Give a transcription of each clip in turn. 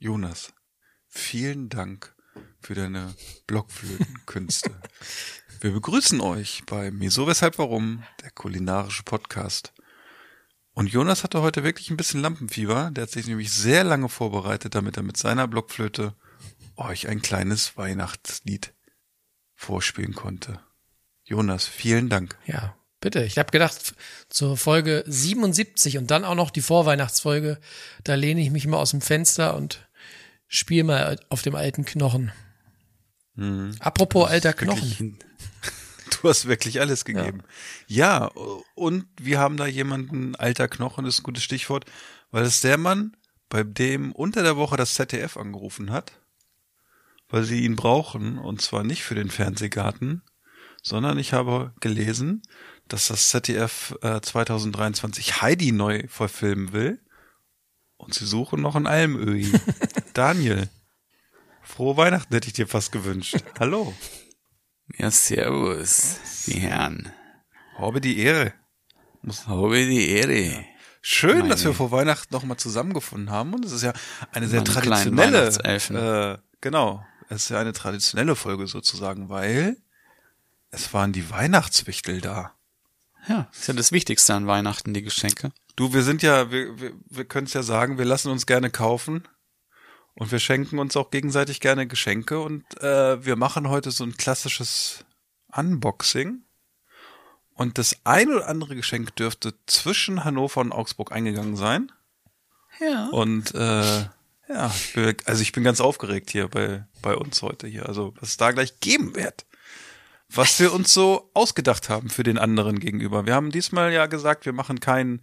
Jonas, vielen Dank für deine Blockflötenkünste. Wir begrüßen euch bei Miso Weshalb Warum, der kulinarische Podcast. Und Jonas hatte heute wirklich ein bisschen Lampenfieber. Der hat sich nämlich sehr lange vorbereitet, damit er mit seiner Blockflöte euch ein kleines Weihnachtslied vorspielen konnte. Jonas, vielen Dank. Ja, bitte. Ich habe gedacht, zur Folge 77 und dann auch noch die Vorweihnachtsfolge, da lehne ich mich mal aus dem Fenster und spiele mal auf dem alten Knochen. Mhm. Apropos alter Knochen. Du hast wirklich alles gegeben. Ja. und wir haben da jemanden, alter Knochen ist ein gutes Stichwort, weil es der Mann, bei dem unter der Woche das ZDF angerufen hat, weil sie ihn brauchen, und zwar nicht für den Fernsehgarten, sondern ich habe gelesen, dass das ZDF äh, 2023 Heidi neu verfilmen will und sie suchen noch einen Almöhi. Daniel, frohe Weihnachten hätte ich dir fast gewünscht. Hallo. Ja, servus, die Herren. Habe die Ehre. Habe die Ehre. Schön, Meine- dass wir vor Weihnachten nochmal zusammengefunden haben und es ist ja eine sehr Meine traditionelle, äh, genau, es ist ja eine traditionelle Folge sozusagen, weil es waren die Weihnachtswichtel da. Ja, ist ja das Wichtigste an Weihnachten, die Geschenke. Du, wir sind ja, wir, wir, wir können es ja sagen, wir lassen uns gerne kaufen und wir schenken uns auch gegenseitig gerne Geschenke und äh, wir machen heute so ein klassisches Unboxing. Und das ein oder andere Geschenk dürfte zwischen Hannover und Augsburg eingegangen sein. Ja. Und äh, ja, ich bin, also ich bin ganz aufgeregt hier bei, bei uns heute hier. Also was es da gleich geben wird. Was wir uns so ausgedacht haben für den anderen gegenüber. Wir haben diesmal ja gesagt, wir machen kein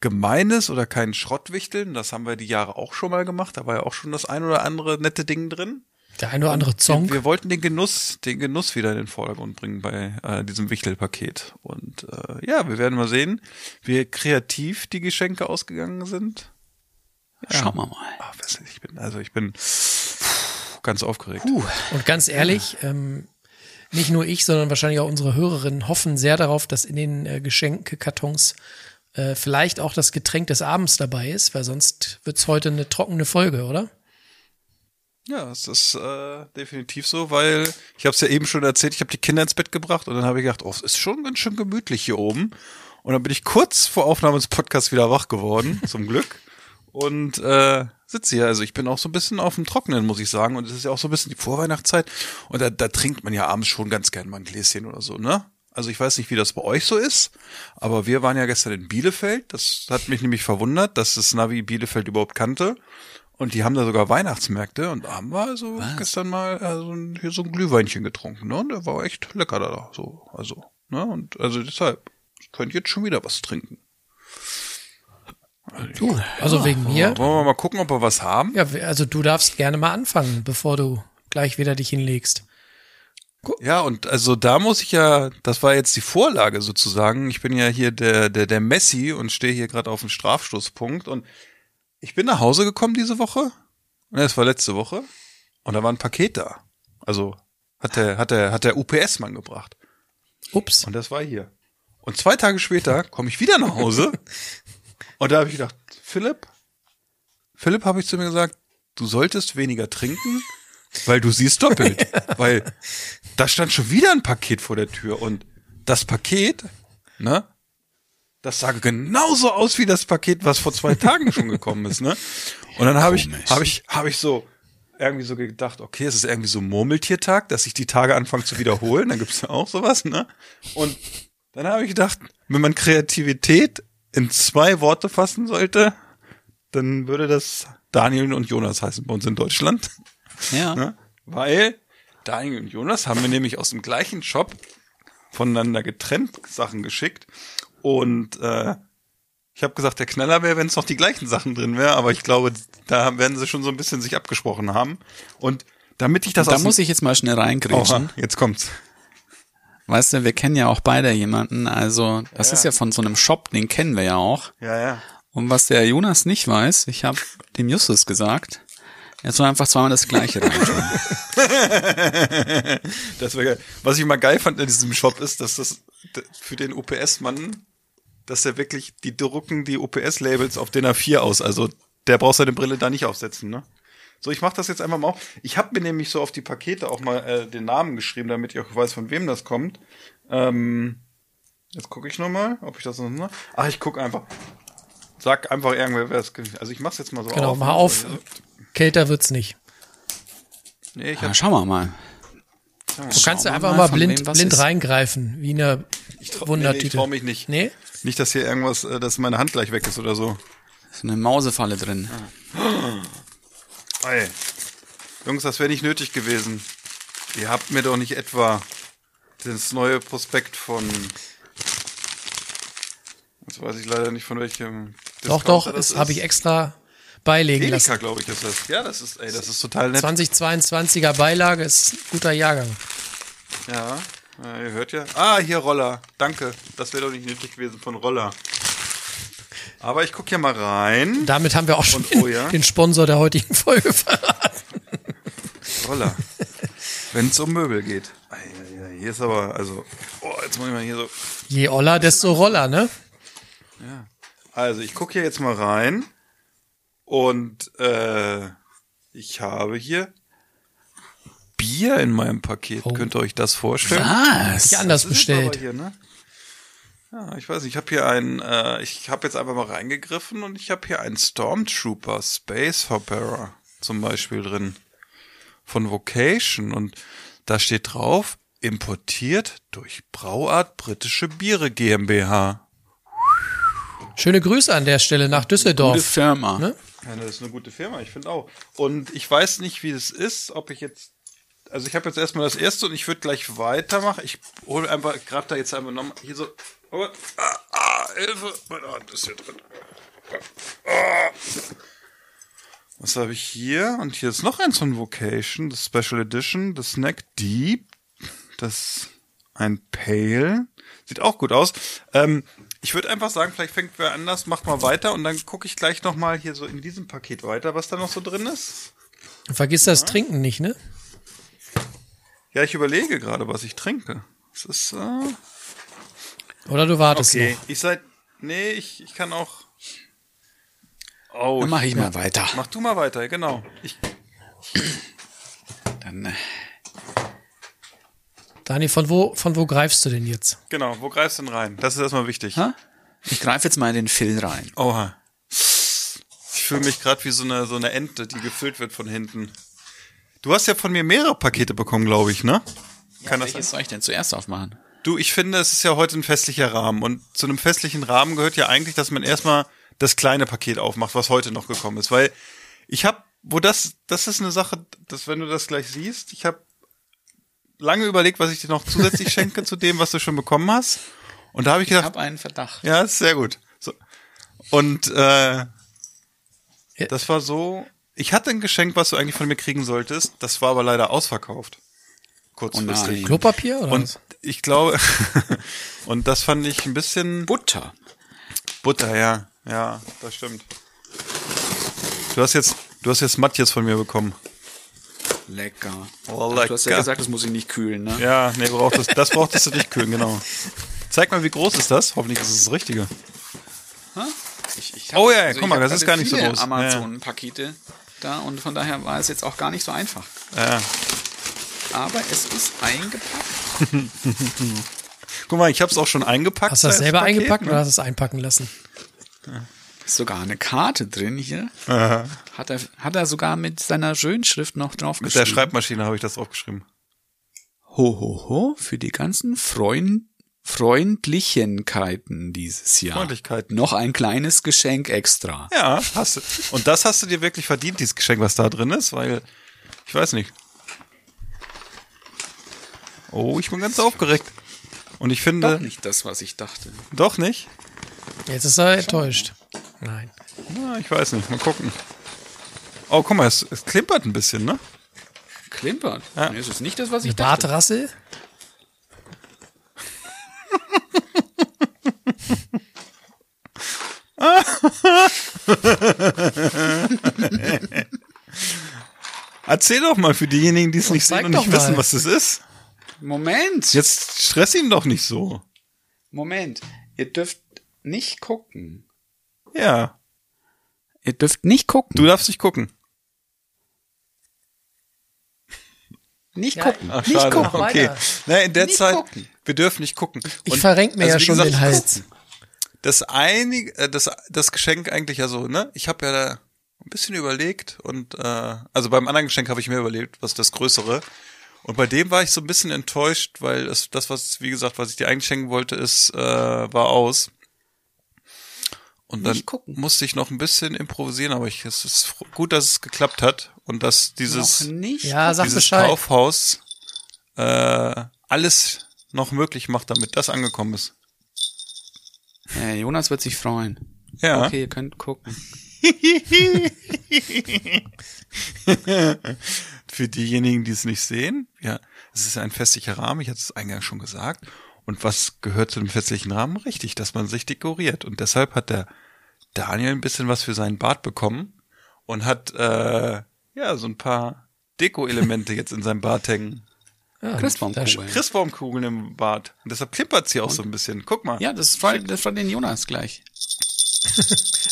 gemeines oder kein Schrottwichteln. Das haben wir die Jahre auch schon mal gemacht. Da war ja auch schon das ein oder andere nette Ding drin. Der ein oder andere Song. wir wollten den Genuss, den Genuss wieder in den Vordergrund bringen bei äh, diesem Wichtelpaket. Und äh, ja, wir werden mal sehen, wie kreativ die Geschenke ausgegangen sind. Schauen wir mal. Ah, weiß nicht, ich bin, also ich bin ganz aufgeregt. Und ganz ehrlich, ähm, nicht nur ich, sondern wahrscheinlich auch unsere Hörerinnen hoffen sehr darauf, dass in den äh, Geschenkekartons äh, vielleicht auch das Getränk des Abends dabei ist, weil sonst wird's heute eine trockene Folge, oder? Ja, es ist äh, definitiv so, weil ich habe es ja eben schon erzählt, ich habe die Kinder ins Bett gebracht und dann habe ich gedacht, oh, es ist schon ganz schön gemütlich hier oben. Und dann bin ich kurz vor Aufnahme des Podcasts wieder wach geworden, zum Glück. Und äh, sitze hier. Also ich bin auch so ein bisschen auf dem Trockenen, muss ich sagen. Und es ist ja auch so ein bisschen die Vorweihnachtszeit. Und da, da trinkt man ja abends schon ganz gern mal ein Gläschen oder so, ne? Also ich weiß nicht, wie das bei euch so ist, aber wir waren ja gestern in Bielefeld. Das hat mich nämlich verwundert, dass das Navi Bielefeld überhaupt kannte. Und die haben da sogar Weihnachtsmärkte und da haben wir also gestern mal also hier so ein Glühweinchen getrunken, ne? Und der war echt lecker da, so, also, ne? Und also deshalb, ich könnte jetzt schon wieder was trinken. Du, also wegen mir. Wollen wir mal gucken, ob wir was haben? Ja, also du darfst gerne mal anfangen, bevor du gleich wieder dich hinlegst. Ja, und also da muss ich ja, das war jetzt die Vorlage sozusagen. Ich bin ja hier der, der, der Messi und stehe hier gerade auf dem Strafstoßpunkt und ich bin nach Hause gekommen diese Woche. Ne, es war letzte Woche. Und da war ein Paket da. Also hat der, hat der, hat der UPS-Mann gebracht. Ups. Und das war hier. Und zwei Tage später komme ich wieder nach Hause. und da habe ich gedacht, Philipp, Philipp habe ich zu mir gesagt, du solltest weniger trinken, weil du siehst doppelt. Weil da stand schon wieder ein Paket vor der Tür und das Paket, ne? Das sah genauso aus wie das Paket, was vor zwei Tagen schon gekommen ist, ne? Und dann habe ich, habe ich, habe ich so irgendwie so gedacht, okay, es ist irgendwie so Murmeltiertag, dass sich die Tage anfangen zu wiederholen. Dann gibt's ja auch sowas, ne? Und dann habe ich gedacht, wenn man Kreativität in zwei Worte fassen sollte, dann würde das Daniel und Jonas heißen bei uns in Deutschland. Ja. Ne? Weil Daniel und Jonas haben mir nämlich aus dem gleichen Shop voneinander getrennt Sachen geschickt. Und äh, ich habe gesagt, der Knaller wäre, wenn es noch die gleichen Sachen drin wäre, aber ich glaube, da werden sie schon so ein bisschen sich abgesprochen haben. Und damit ich das da muss ich jetzt mal schnell reingrätschen. Jetzt kommt's. Weißt du, wir kennen ja auch beide jemanden, also das Ja, ist ja. ja von so einem Shop, den kennen wir ja auch. Ja, ja. Und was der Jonas nicht weiß, ich habe dem Justus gesagt, er soll einfach zweimal das gleiche reintun. Das wäre geil. Was ich mal geil fand in diesem Shop ist, dass das für den UPS-Mann, dass der wirklich, die drucken die UPS-Labels auf den A4 aus. Also der braucht seine Brille da nicht aufsetzen, ne? So, ich mach das jetzt einfach mal auf. Ich habe mir nämlich so auf die Pakete auch mal äh, den Namen geschrieben, damit ich auch weiß, von wem das kommt. Ähm, jetzt gucke ich noch mal, ob ich das noch. Ne? Ach, ich guck einfach. Sag einfach irgendwer, wer es. Also ich mach's jetzt mal so Genau, auf. mal auf. Kälter wird's nicht. Nee, ich Ja, hab, schauen wir mal. Du kannst ja einfach mal, mal blind, blind ist. reingreifen, wie in einer ich trau, nee, nee, ich Wundertüte. trau mich nicht. Nee? Nicht, dass hier irgendwas, äh, dass meine Hand gleich weg ist oder so. Ist eine Mausefalle drin. Ey. Jungs, das wäre nicht nötig gewesen. Ihr habt mir doch nicht etwa das neue Prospekt von. Jetzt weiß ich leider nicht von welchem. Doch, Discounter doch, das das habe ich extra beilegen Edeka, lassen. glaube ich, ist das. Ja, das ist, ey, das ist total nett. 2022er Beilage ist ein guter Jahrgang. Ja, ja, ihr hört ja. Ah, hier Roller. Danke. Das wäre doch nicht nötig gewesen von Roller. Aber ich guck hier mal rein. Damit haben wir auch schon Und, oh ja. den Sponsor der heutigen Folge verraten. Roller. Wenn es um Möbel geht. Hier ist aber, also, oh, jetzt muss ich mal hier so. Je Oller, desto Roller, ne? Also, ich gucke hier jetzt mal rein. Und äh, ich habe hier Bier in meinem Paket. Oh. Könnt ihr euch das vorstellen? Was? Ja, anders Das bestellt. Hier, ne? Ja, ich weiß nicht, ich habe hier einen, äh, ich habe jetzt einfach mal reingegriffen und ich habe hier einen Stormtrooper Space Hopper zum Beispiel drin von Vocation und da steht drauf, importiert durch Brauart Britische Biere GmbH. Schöne Grüße an der Stelle nach Gute Düsseldorf. Firma. Ne? Ja, das ist eine gute Firma, ich finde auch. Und ich weiß nicht, wie das ist, ob ich jetzt. Also ich habe jetzt erstmal das erste und ich würde gleich weitermachen. Ich hole einfach, grab da jetzt einfach nochmal hier so. Oh, ah, ah, Hilfe! Meine Hand ist hier drin. Ah. Was habe ich hier? Und hier ist noch eins von Vocation, das Special Edition, das Snack Deep. Das ein Pale. Sieht auch gut aus. Ähm, ich würde einfach sagen, vielleicht fängt wer anders, macht mal weiter und dann gucke ich gleich noch mal hier so in diesem Paket weiter, was da noch so drin ist. Vergiss das Trinken nicht, ne? Ja, ich überlege gerade, was ich trinke. Es ist äh, Oder du wartest okay. noch. Ich seid nee, ich, ich kann auch. Oh, Dann mache ich mal weiter. Mach du mal weiter, genau. Ich, Dann, äh, Dani, von wo, von wo greifst du denn jetzt? genau. Wo greifst du denn rein? Das ist erstmal wichtig. ha? ich greife jetzt mal in den Phil rein. Oha. Ich fühle mich gerade wie so eine so eine Ente, die gefüllt wird von hinten. Du hast ja von mir mehrere Pakete bekommen, glaube ich, ne? Kann das sein? Welches soll ich denn zuerst aufmachen? Du, ich finde, es ist ja heute ein festlicher Rahmen. Und zu einem festlichen Rahmen gehört ja eigentlich, dass man erstmal das kleine Paket aufmacht, was heute noch gekommen ist. Weil ich habe, wo das, das ist eine Sache, dass wenn du das gleich siehst, ich habe lange überlegt, was ich dir noch zusätzlich schenke zu dem, was du schon bekommen hast. Und da habe ich Ich gedacht, habe einen Verdacht. ja, ist sehr gut. So. Und äh, Ja. das war so. Ich hatte ein Geschenk, was du eigentlich von mir kriegen solltest. Das war aber leider ausverkauft. Kurzfristig. nein. Klopapier oder Und was? ich glaube, und das fand ich ein bisschen Butter. Butter, ja. Ja, das stimmt. Du hast jetzt, du hast jetzt Matthias von mir bekommen. Lecker. Oh, Ach, Du hast ja lecker. gesagt, das muss ich nicht kühlen, ne? Ja, nee, braucht das, das brauchtest du nicht kühlen, genau. Zeig mal, wie groß ist das? Hoffentlich ist es das Richtige. Ich, ich Oh ja, also guck mal, hab das ist gar nicht so groß. Amazon-Pakete da und von daher war es jetzt auch gar nicht so einfach. Ja. Aber es ist eingepackt. Guck mal, ich habe es auch schon eingepackt. Hast du das selber Paket, eingepackt ne? oder hast du es einpacken lassen? Ist sogar eine Karte drin hier. Aha. Hat er, hat er sogar mit seiner Schönschrift noch drauf Mit der geschrieben. Schreibmaschine habe ich das aufgeschrieben. Ho, ho, ho, für die ganzen Freund, Freundlichenkeiten dieses Jahr. Freundlichkeiten. Noch ein kleines Geschenk extra. Ja, hast du. Und das hast du dir wirklich verdient, dieses Geschenk, was da drin ist, weil ich weiß nicht. Oh, ich bin ganz aufgeregt. Und ich finde, Doch nicht das, was ich dachte. doch nicht. Jetzt ist er enttäuscht. Nein. Na, ich weiß nicht. Mal gucken. Oh, guck mal, es, es klimpert ein bisschen, ne? Klimpert. Ja. Nee, es ist nicht das, was ich Eine dachte. Bartrassel? Erzähl doch mal für diejenigen, die es nicht sehen und nicht wissen, mal. was es ist. Moment. Jetzt stress ihn doch nicht so. Moment. Ihr dürft nicht gucken. Ja, Ihr dürft nicht gucken. du darfst nicht gucken. nicht Ja, gucken. Ach, nicht gucken. Okay. Na, in der Nicht Zeit, gucken. wir dürfen nicht gucken. Ich Und- verrenk mir also, ja schon gesagt, den Hals. Das einige, äh, das, das Geschenk eigentlich ja so, ne? Ich habe ja da ein bisschen überlegt und äh, also beim anderen Geschenk habe ich mir überlegt, was das Größere. Und bei dem war ich so ein bisschen enttäuscht, weil es, das, was, wie gesagt, was ich dir eigentlich schenken wollte, ist, äh, war aus. Und dann Nicht gucken. musste ich noch ein bisschen improvisieren, aber ich, es ist gut, dass es geklappt hat und dass dieses. Ja, dieses. Kaufhaus äh, alles noch möglich macht, damit das angekommen ist. Ja, Jonas wird sich freuen. Ja. Okay, ihr könnt gucken. Für diejenigen, die es nicht sehen, ja, es ist ein festlicher Rahmen, ich hatte es eingangs schon gesagt. Und was gehört zu dem festlichen Rahmen? Richtig, dass man sich dekoriert. Und deshalb hat der Daniel ein bisschen was für seinen Bart bekommen und hat äh, ja so ein paar Deko-Elemente jetzt in seinem Bart hängen. Ja, Christbaumkugeln. Christbaumkugeln im Bart. Und deshalb klimpert sie auch so ein bisschen. Guck mal. Ja, das war, das war den Jonas gleich.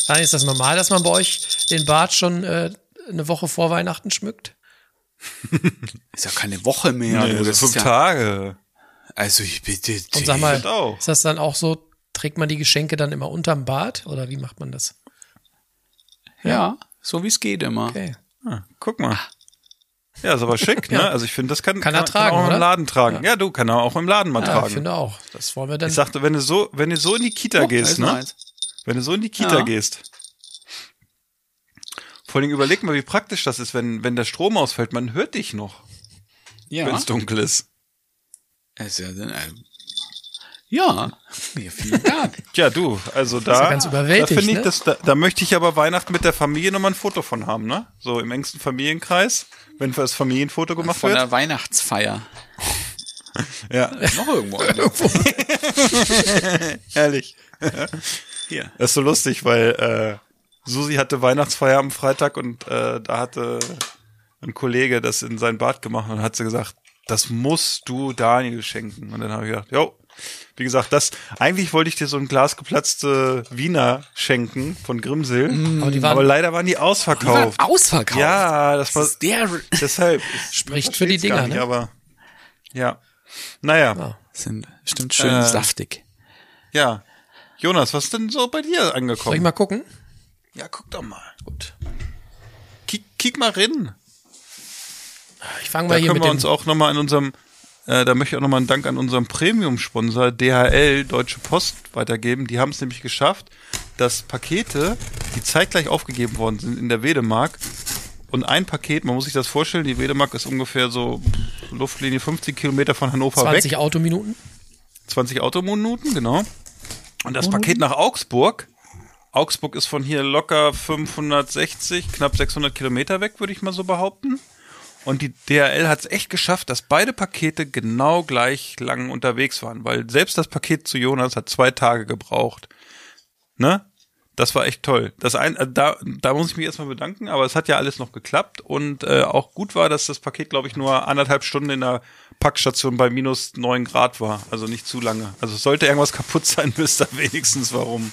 Dann ist das normal, dass man bei euch den Bart schon äh, eine Woche vor Weihnachten schmückt? Ist ja keine Woche mehr. nee, das fünf ist ja, Tage. Also ich bitte. Und sag mal, auch. ist das dann auch so, trägt man die Geschenke dann immer unterm Bart oder wie macht man das? Ja, so wie es geht immer. Okay. Ah, guck mal. Ja, ist aber schick, ne? Also ich finde, das kann, Kann er tragen, auch im oder? Laden tragen. Ja. du, kann er auch im Laden mal Ja, ich tragen. finde auch. Das wollen wir dann. Ich sagte, wenn du so, wenn du so in die Kita Oh, gehst, ne? eins. Wenn du so in die Kita Ja. gehst. Vor allem überleg mal, wie praktisch das ist, wenn, wenn der Strom ausfällt. Man hört dich noch, Ja. wenn es dunkel ist. Ist ja, dann, äh, ja. ja, vielen Dank. Tja, du, also da, ja ganz da finde ich, ne? das, da, da möchte ich aber Weihnachten mit der Familie nochmal ein Foto von haben, ne? So im engsten Familienkreis, wenn das Familienfoto gemacht Von wird. der Weihnachtsfeier. Ja, Noch irgendwo. ehrlich. Hier. Das ist so lustig, weil äh, Susi hatte Weihnachtsfeier am Freitag und äh, da hatte ein Kollege das in sein Bad gemacht und hat sie gesagt, das musst du Daniel schenken. Und dann habe ich gedacht, jo, wie gesagt, das eigentlich wollte ich dir so ein Glas geplatzte Wiener schenken von Grimsil, aber die waren, aber leider waren die Die waren ausverkauft. ausverkauft. Ja, das war Das der. deshalb Spricht für die Dinger, nicht, ne? aber ja. Naja, Ja. Sind bestimmt schön Äh, saftig. ja. Jonas, was ist denn so bei dir angekommen? soll ich mal gucken? Ja, guck doch mal. Gut. Kick, kick mal rein. Ich fange Da mal hier können mit wir uns auch nochmal in unserem, äh, da möchte ich auch nochmal einen Dank an unserem Premium-Sponsor DHL, Deutsche Post, weitergeben. Die haben es nämlich geschafft, dass Pakete, die zeitgleich aufgegeben worden sind in der Wedemark, und ein Paket, man muss sich das vorstellen, die Wedemark ist ungefähr so Luftlinie 50 Kilometer von Hannover 20 weg. Autominuten. 20 Autominuten, genau. Und das Paket nach Augsburg. Augsburg ist von hier locker 560, knapp 600 Kilometer weg, würde ich mal so behaupten. Und die DHL hat es echt geschafft, dass beide Pakete genau gleich lang unterwegs waren, weil selbst das Paket zu Jonas hat zwei Tage gebraucht. Ne? Das war echt toll. Das ein, äh, da, da muss ich mich erstmal bedanken, aber es hat ja alles noch geklappt und äh, auch gut war, dass das Paket, glaube ich, nur anderthalb Stunden in der Packstation bei minus neun Grad war. Also nicht zu lange. Also sollte irgendwas kaputt sein, wisst ihr wenigstens warum.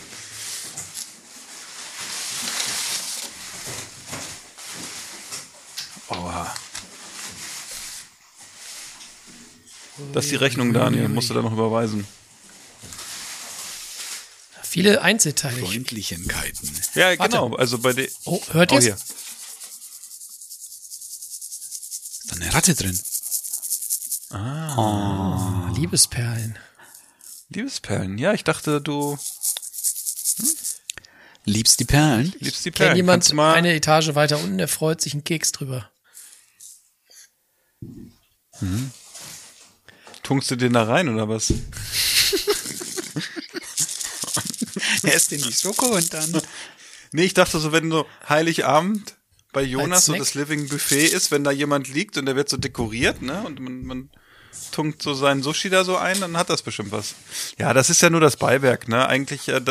Das ist die Rechnung, Daniel. Musst du da noch überweisen. Viele Einzelteile. Ich- Freundlichkeiten. Ja, Warte. genau. Also bei der. Oh, hört Oh, ihr's? hier. Ist da eine Ratte drin? Ah, Liebesperlen. Liebesperlen. Ja, ich dachte, du Liebst die Perlen? liebst die Kennt Perlen. jemand Kannst du mal, eine Etage weiter unten, der freut sich einen Keks drüber. Tunkst du den da rein oder was? Erst in die Schoko und dann. Nee, ich dachte so, wenn so Heiligabend bei Jonas so das Living Buffet ist, wenn da jemand liegt und der wird so dekoriert, ne? Und man, man tunkt so seinen Sushi da so ein, dann hat das bestimmt was. Ja, das ist ja nur das Beiwerk, ne? Eigentlich äh,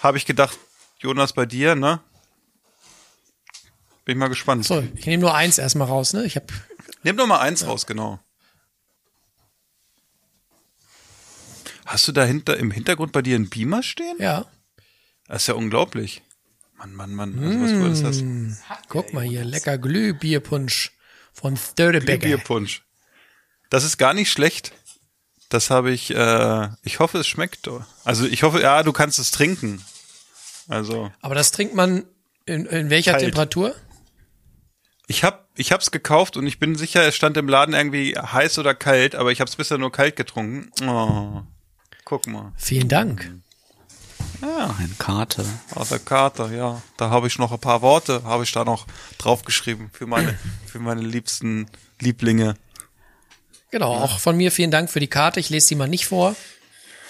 habe ich gedacht, Jonas bei dir, ne? Bin ich mal gespannt. So, ich nehme nur eins erstmal raus, ne? Ich habe Nimm doch mal eins raus, genau. Hast du da hinter, im Hintergrund bei dir einen Beamer stehen? ja, Das ist ja unglaublich. Mann, Mann, Mann. Also was du alles hast. guck mal hier, lecker Glühbierpunsch von Störtebecker. Bierpunsch. Das ist gar nicht schlecht. Das habe ich, äh, ich hoffe, es schmeckt. Also ich hoffe, ja, du kannst es trinken. Also Aber das trinkt man in, in welcher Kalt. Temperatur? ich hab, ich hab's gekauft und ich bin sicher, es stand im Laden irgendwie heiß oder kalt, aber ich hab's bisher nur kalt getrunken. Oh, guck mal. Vielen Dank. Ja, eine Karte. Aus der Karte, ja. Da habe ich noch ein paar Worte, habe ich da noch draufgeschrieben für meine, für meine liebsten Lieblinge. Genau, auch von mir vielen Dank für die Karte. Ich lese die mal nicht vor.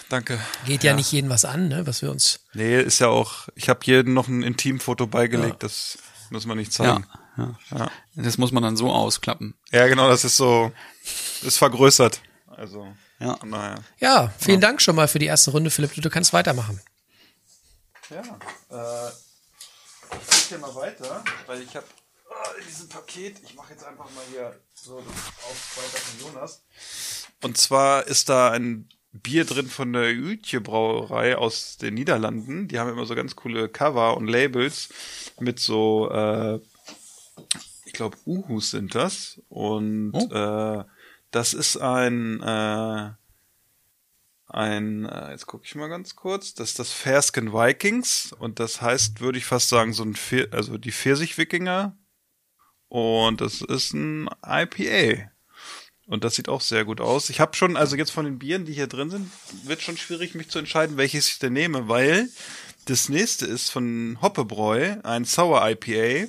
Danke. Geht ja, nicht jedem was an, ne, was wir uns. Nee, ist ja auch, ich habe jedem noch ein Intimfoto beigelegt, das muss man nicht zeigen. Ja, ja. Das muss man dann so ausklappen. Ja, genau, das ist so, ist vergrößert. Also, Ja. daher. Ja, vielen Dank schon mal für die erste Runde, Philipp. Du kannst weitermachen. Ja, äh, ich gehe mal weiter, weil ich habe in diesem Paket, ich mache jetzt einfach mal hier so auf weiter von Jonas. Und zwar ist da ein Bier drin von der Uetje Brauerei aus den Niederlanden. Die haben immer so ganz coole Cover und Labels mit so, äh, ich glaube, Uhus sind das. Und äh, das ist ein äh, ein, äh, jetzt gucke ich mal ganz kurz, das ist das Fersken Vikings und das heißt, würde ich fast sagen, so ein, Pfir also die Pfirsich-Wikinger. Und das ist ein IPA und das sieht auch sehr gut aus. Ich habe schon, also jetzt von den Bieren, die hier drin sind, wird schon schwierig, mich zu entscheiden, welches ich denn nehme, weil das nächste ist von Hoppebräu, ein Sour IPA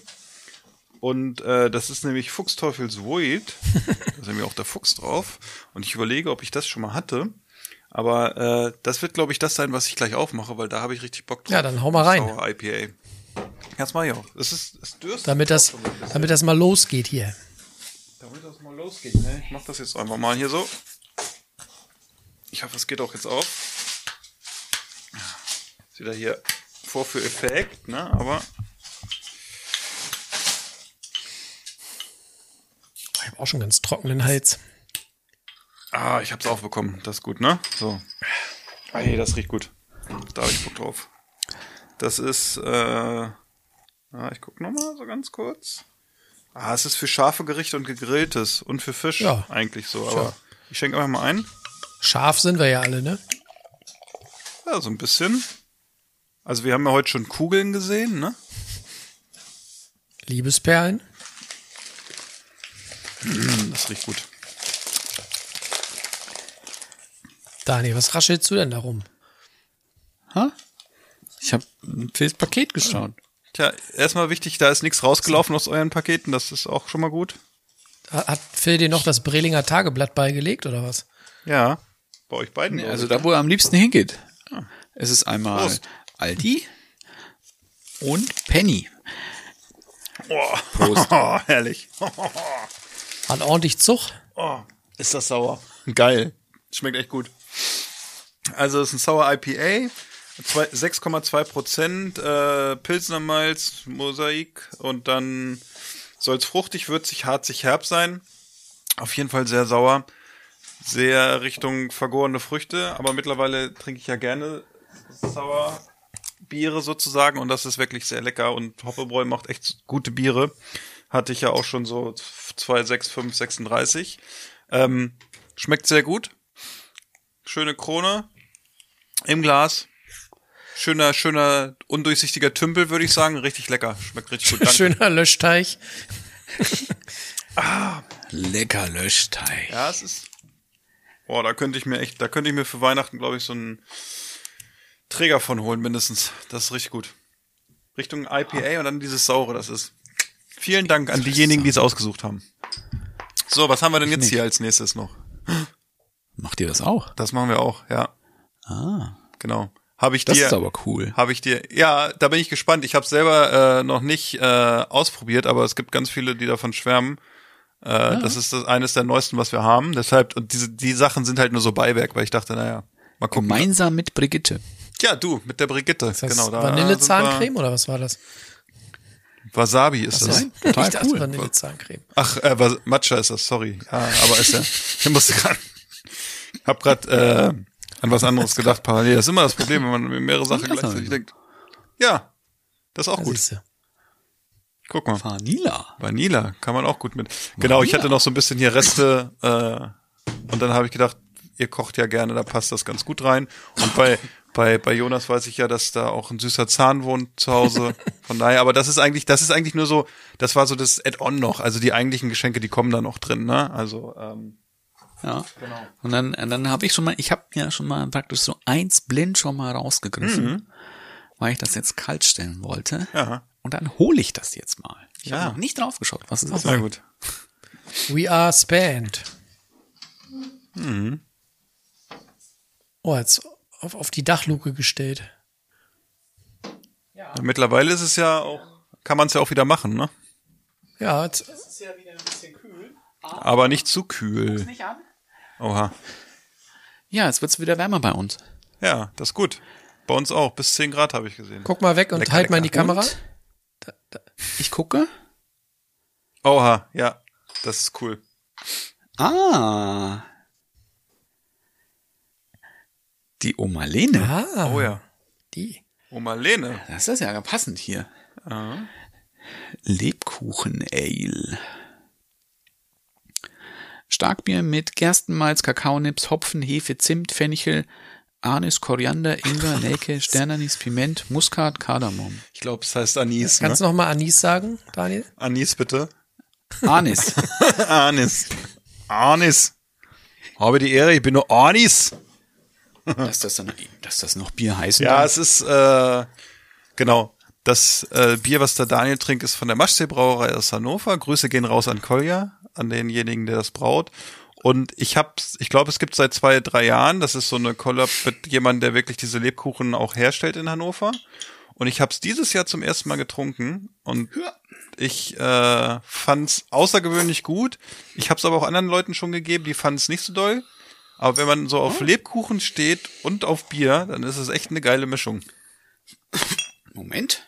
und äh, das ist nämlich Fuchsteufels Void. Da ist nämlich auch der Fuchs drauf. Und ich überlege, ob ich das schon mal hatte. Aber äh, das wird, glaube ich, das sein, was ich gleich aufmache, weil da habe ich richtig Bock drauf. Ja, dann hau mal rein. Sour IPA. Jetzt mal hier auf. Es ist, es dürstet Damit auch das, damit das mal losgeht hier. Damit das mal losgeht, ne? Ich mach das jetzt einfach mal hier so. Ich hoffe, es geht auch jetzt auf. Ist wieder hier Vorführeffekt, ne? Aber Ich habe auch schon ganz trockenen Hals. Ah, ich hab's aufbekommen. Das ist gut, ne? So. Ey, das riecht gut. Da hab ich Bock drauf. Das ist, äh, ah, ich guck noch mal so ganz kurz. Ah, es ist für scharfe Gerichte und gegrilltes und für Fisch Ja. eigentlich so, aber ich schenke einfach mal ein. Scharf sind wir ja alle, ne? Ja, so ein bisschen. Also wir haben ja heute schon Kugeln gesehen, ne? Liebesperlen. Das riecht gut. Daniel, was raschelst du denn darum? Ha? Ich habe fürs Paket geschaut. Tja, erstmal wichtig, da ist nichts rausgelaufen aus euren Paketen, das ist auch schon mal gut. Hat Phil dir noch das Brelinger Tageblatt beigelegt oder was? Ja. Bei euch beiden. Nee, also da, wo er am liebsten hingeht. Es ist einmal Prost. Aldi und Penny. Oh, Prost. herrlich. Hat ordentlich Zug. Oh, ist das sauer. Geil. Schmeckt echt gut. Also es ist ein Sour IPA, zwei- 6,2 Prozent, äh, Pilsner Malz, Mosaik und dann soll es fruchtig, würzig, harzig, herb sein. Auf jeden Fall sehr sauer. Sehr Richtung vergorene Früchte, aber mittlerweile trinke ich ja gerne Sauer Biere sozusagen und das ist wirklich sehr lecker und Hoppebräu macht echt gute Biere. Hatte ich ja auch schon so 2, 6, 5, 36. Ähm, schmeckt sehr gut. Schöne Krone im Glas. Schöner, schöner, undurchsichtiger Tümpel, würde ich sagen. Richtig lecker. Schmeckt richtig gut. Danke. Schöner Löschteich. Lecker Löschteig. Ja, es ist. Boah, da könnte ich mir echt, da könnte ich mir für Weihnachten, glaube ich, so einen Träger von holen, mindestens. Das ist richtig gut. Richtung IPA und dann dieses Saure, das ist. Vielen Dank an diejenigen, die es ausgesucht haben. So, was haben wir denn jetzt hier als nächstes noch? Macht ihr das auch? Das machen wir auch, ja. Ah, Genau. Habe ich das dir ist aber cool. habe ich dir ja, da bin ich gespannt. Ich habe selber äh, noch nicht äh, ausprobiert, aber es gibt ganz viele, die davon schwärmen. Äh, Das ist das eines der neuesten, was wir haben. Deshalb und diese die Sachen sind halt nur so Beiwerk, weil ich dachte, naja, mal gucken. Gemeinsam mit Brigitte. Ja, du mit der Brigitte, das genau. Da Vanillezahncreme oder was war das? Wasabi ist das. Nein, total ich dachte cool. Vanillezahncreme. Ach, äh, was, Matcha ist das, sorry. Ja, aber ist ja. Ich musste gerade. Hab grad äh, an was anderes gedacht parallel. Das ist immer das Problem, wenn man mehrere Sachen gleichzeitig denkt. Ja, das ist auch Da gut. siehste. Guck mal. Vanilla. Vanilla kann man auch gut mit. Genau, ich hatte noch so ein bisschen hier Reste äh, und dann habe ich gedacht, ihr kocht ja gerne, da passt das ganz gut rein. Und bei bei bei Jonas weiß ich ja, dass da auch ein süßer Zahn wohnt zu Hause. Von daher, aber das ist eigentlich, das ist eigentlich nur so, das war so das Add-on noch. Also die eigentlichen Geschenke, die kommen da noch drin, ne? Also ähm, Ja. Und dann, und dann habe ich schon mal, ich habe ja schon mal praktisch so eins blind schon mal rausgegriffen, weil ich das jetzt kalt stellen wollte. ja, Und dann hole ich das jetzt mal. Ich Ja. habe noch nicht drauf geschaut, was es ist. sehr gut. We are spanned. Oh, jetzt auf, auf die Dachluke gestellt. Ja, mittlerweile ist es ja auch, kann man es ja auch wieder machen, ne? Ja, jetzt, Aber nicht zu kühl. Oha. Ja, jetzt wird's wieder wärmer bei uns. Ja, das ist gut. Bei uns auch. Bis 10 Grad habe ich gesehen. guck mal weg und Lecker, halt mal in die lecker. Kamera. Und? Ich gucke. Oha, ja. Das ist cool. Ah. Die Oma Lene. Ah, Oh ja. die. Oma Lene. Das ist ja passend hier. Lebkuchen Ale. Starkbier mit Gerstenmalz, Kakaonips, Hopfen, Hefe, Zimt, Fenchel, Anis, Koriander, Ingwer, Nelke, Sternanis, Piment, Muskat, Kardamom. Ich glaube, es heißt Anis. Kannst ne? du noch mal Anis sagen, Daniel? Anis bitte. Anis. Anis. Anis. Habe die Ehre, ich bin nur Anis. Dass, das dann, dass das noch Bier heißen Ja, darf. es ist, äh, genau. Das äh, Bier, was der Daniel trinkt, ist von der Maschsee-Brauerei aus Hannover. Grüße gehen raus an Kolja, an denjenigen, der das braut. Und ich hab's, ich glaube, es gibt seit zwei, drei Jahren, das ist so eine Collab mit jemandem, der wirklich diese Lebkuchen auch herstellt in Hannover. Und ich hab's dieses Jahr zum ersten Mal getrunken und ich äh, fand's außergewöhnlich gut. Ich hab's aber auch anderen Leuten schon gegeben, die fanden's nicht so doll. Aber wenn man so auf Lebkuchen steht und auf Bier, dann ist es echt eine geile Mischung. Moment.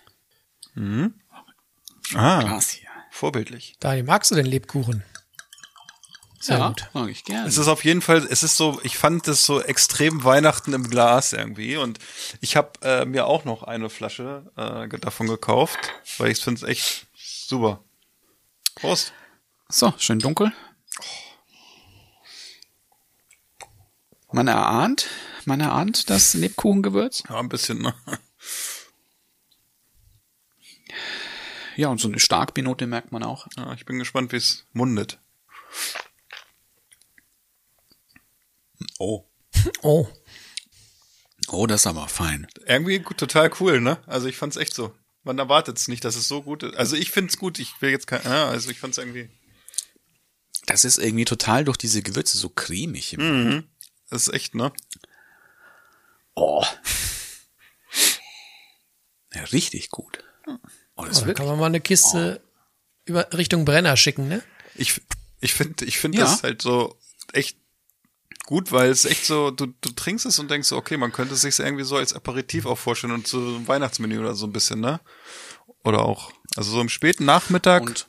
Ah, Glas hier. vorbildlich. Daniel, magst du den Lebkuchen? Sehr ja, gut. mag ich gerne. Es ist auf jeden Fall, es ist so, ich fand das so extrem Weihnachten im Glas irgendwie und ich habe äh, mir auch noch eine Flasche äh, davon gekauft, weil ich finde es echt super. Prost. So, schön dunkel. Man erahnt, man erahnt das Lebkuchengewürz. Ja, ein bisschen, ne? Ja, und so eine Starkbiernote merkt man auch. Ja, ich bin gespannt, wie es mundet. Oh. Oh, Oh, das ist aber fein. Irgendwie gut, total cool, ne? Also ich fand's echt so. Man erwartet es nicht, dass es so gut ist. Also ich find's gut, ich will jetzt kein, ja, also ich fand's irgendwie, Das ist irgendwie total durch diese Gewürze so cremig. im Mund. Das ist echt, ne? Oh. Ja, richtig gut. Oh, das da ist kann man mal eine Kiste über Richtung Brenner schicken, ne? Ich, ich finde, ich finde Ja. das halt so echt gut, weil es echt so, du, du trinkst es und denkst so, okay, man könnte es sich irgendwie so als Aperitif auch vorstellen und so ein Weihnachtsmenü oder so ein bisschen, ne? Oder auch, also so im späten Nachmittag. Und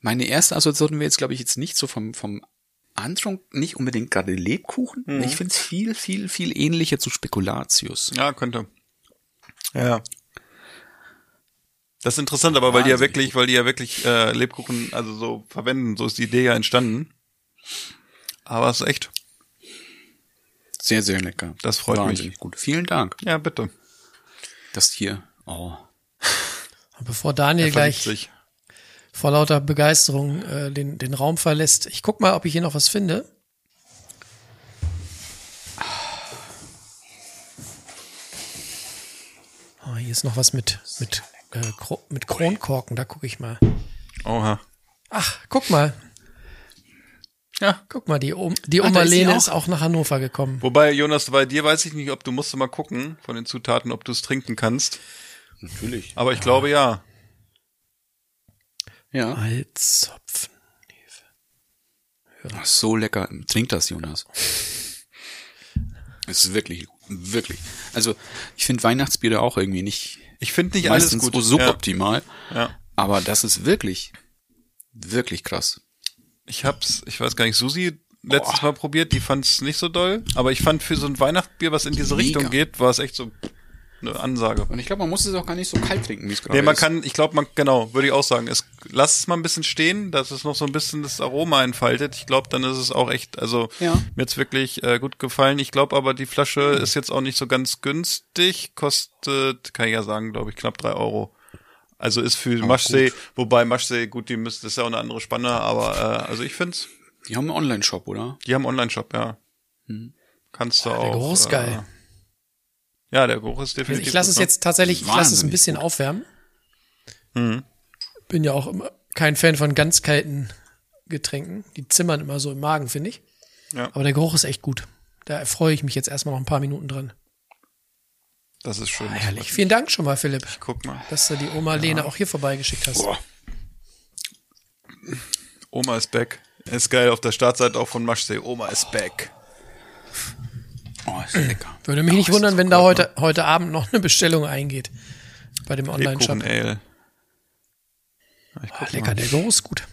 meine erste Assoziation wäre jetzt, glaube ich, jetzt nicht so vom, vom Antrunk, nicht unbedingt gerade Lebkuchen. Ich finde es viel, viel, viel ähnlicher zu Spekulatius. ja, könnte. Ja. Das ist interessant, aber weil die ja wirklich, weil die ja wirklich äh, Lebkuchen also so verwenden, so ist die Idee ja entstanden. Aber es ist echt. Sehr, sehr lecker. Das freut mich. Wahnsinnig gut. Vielen Dank. Ja, bitte. Das hier. Oh. Bevor Daniel gleich sich. Vor lauter Begeisterung äh, den, den Raum verlässt, ich guck mal, ob ich hier noch was finde. Oh, hier ist noch was mit, mit, äh, mit Kronkorken, da gucke ich mal. Oha. Ach, guck mal. Ja. Guck mal, die, Om die Oma ist sie Lene auch. ist auch nach Hannover gekommen. Wobei, Jonas, bei dir weiß ich nicht, ob du musst mal gucken von den Zutaten, ob du es trinken kannst. Natürlich. Aber ich glaube ja. Ja. Malzhopfen. Ach, so lecker. Trink das, Jonas. Es ist wirklich, wirklich. Also, ich finde Weihnachtsbiere auch irgendwie nicht, Ich finde nicht alles gut. so suboptimal. Ja. ja. Aber das ist wirklich, wirklich krass. Ich hab's, ich weiß gar nicht, Susi letztes Mal probiert, die fand's nicht so doll. Aber ich fand für so ein Weihnachtsbier, was in diese Mega. Richtung geht, war es echt so eine Ansage. Und ich glaube, man muss es auch gar nicht so kalt trinken, wie es gerade Nee, man ist. kann, ich glaube, man, genau, würde ich auch sagen. Es, lass es mal ein bisschen stehen, dass es noch so ein bisschen das Aroma entfaltet. Ich glaube, dann ist es auch echt, also Ja. mir hat's wirklich äh, gut gefallen. Ich glaube aber, die Flasche ist jetzt auch nicht so ganz günstig, kostet, kann ich ja sagen, glaube ich, knapp drei Euro. Also ist für Maschsee, wobei Maschsee, gut, die müssen, das ist ja auch eine andere Spanne, aber äh, also ich find's, Die haben einen Online-Shop, oder? die haben einen Online-Shop, ja. Kannst du auch. der Geruch ist äh. Ja, der Geruch ist Also definitiv. ich lasse es gut, jetzt tatsächlich, ich lasse es ein bisschen aufwärmen. Mhm. Bin ja auch immer kein Fan von ganz kalten Getränken. Die zimmern immer so im Magen, finde ich. Ja. Aber der Geruch ist echt gut. Da erfreue ich mich jetzt erstmal noch ein paar Minuten dran. Das ist schön. Herrlich. Vielen Dank schon mal, Philipp, Guck mal. dass du die Oma Lene auch hier vorbeigeschickt hast. Boah. Oma ist back. Ist geil auf der Startseite auch von Maschsee. Oma ist back. Oh, ist lecker. Würde mich nicht wundern, wenn da heute, heute Abend noch eine Bestellung eingeht. Bei dem Online-Shop. Ah, lecker, der Geruch ist gut.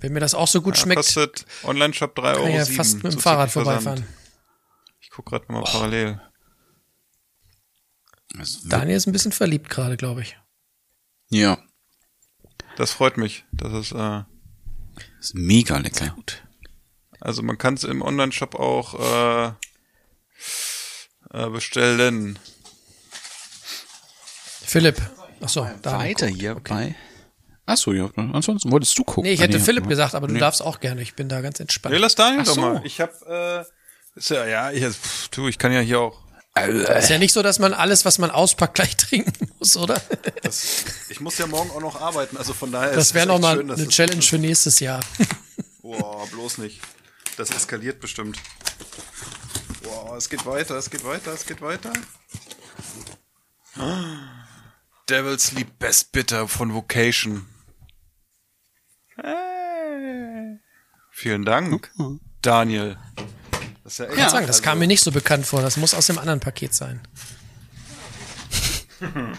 Wenn mir das auch so gut Ja, schmeckt, kostet Online-Shop 3,07 kann Euro. ich ja fast mit dem Fahrrad vorbeifahren. Ich guck gerade mal parallel. Das ist Daniel ist ein bisschen verliebt gerade, glaube ich. Ja, Das freut mich. Das ist, äh, ist mega lecker. also man kann es im Online-Shop auch äh, äh, bestellen. Philipp. Achso, da. Weiter hier bei. Achso, ja. Ansonsten wolltest du gucken. Nee, ich hätte nee, Philipp ja. gesagt, aber du Nee. darfst auch gerne. Ich bin da ganz entspannt. Nee, lass Daniel Ach doch so. mal. Ich hab, äh, ist ja, ja, ich, pff, du, ich kann ja hier auch. Ist ja nicht so, dass man alles, was man auspackt, gleich trinken muss, oder? Das, ich muss ja morgen auch noch arbeiten, also von daher Das ist wäre nochmal eine Challenge für nächstes Jahr. Boah, bloß nicht. Das eskaliert bestimmt. Boah, es geht weiter, es geht weiter, es geht weiter. Devil's Sleep Best Bitter von Vocation. Hey. Vielen Dank, Daniel. Das ist ja echt. Ich kann sagen, das also- kam mir nicht so bekannt vor. Das muss aus dem anderen Paket sein.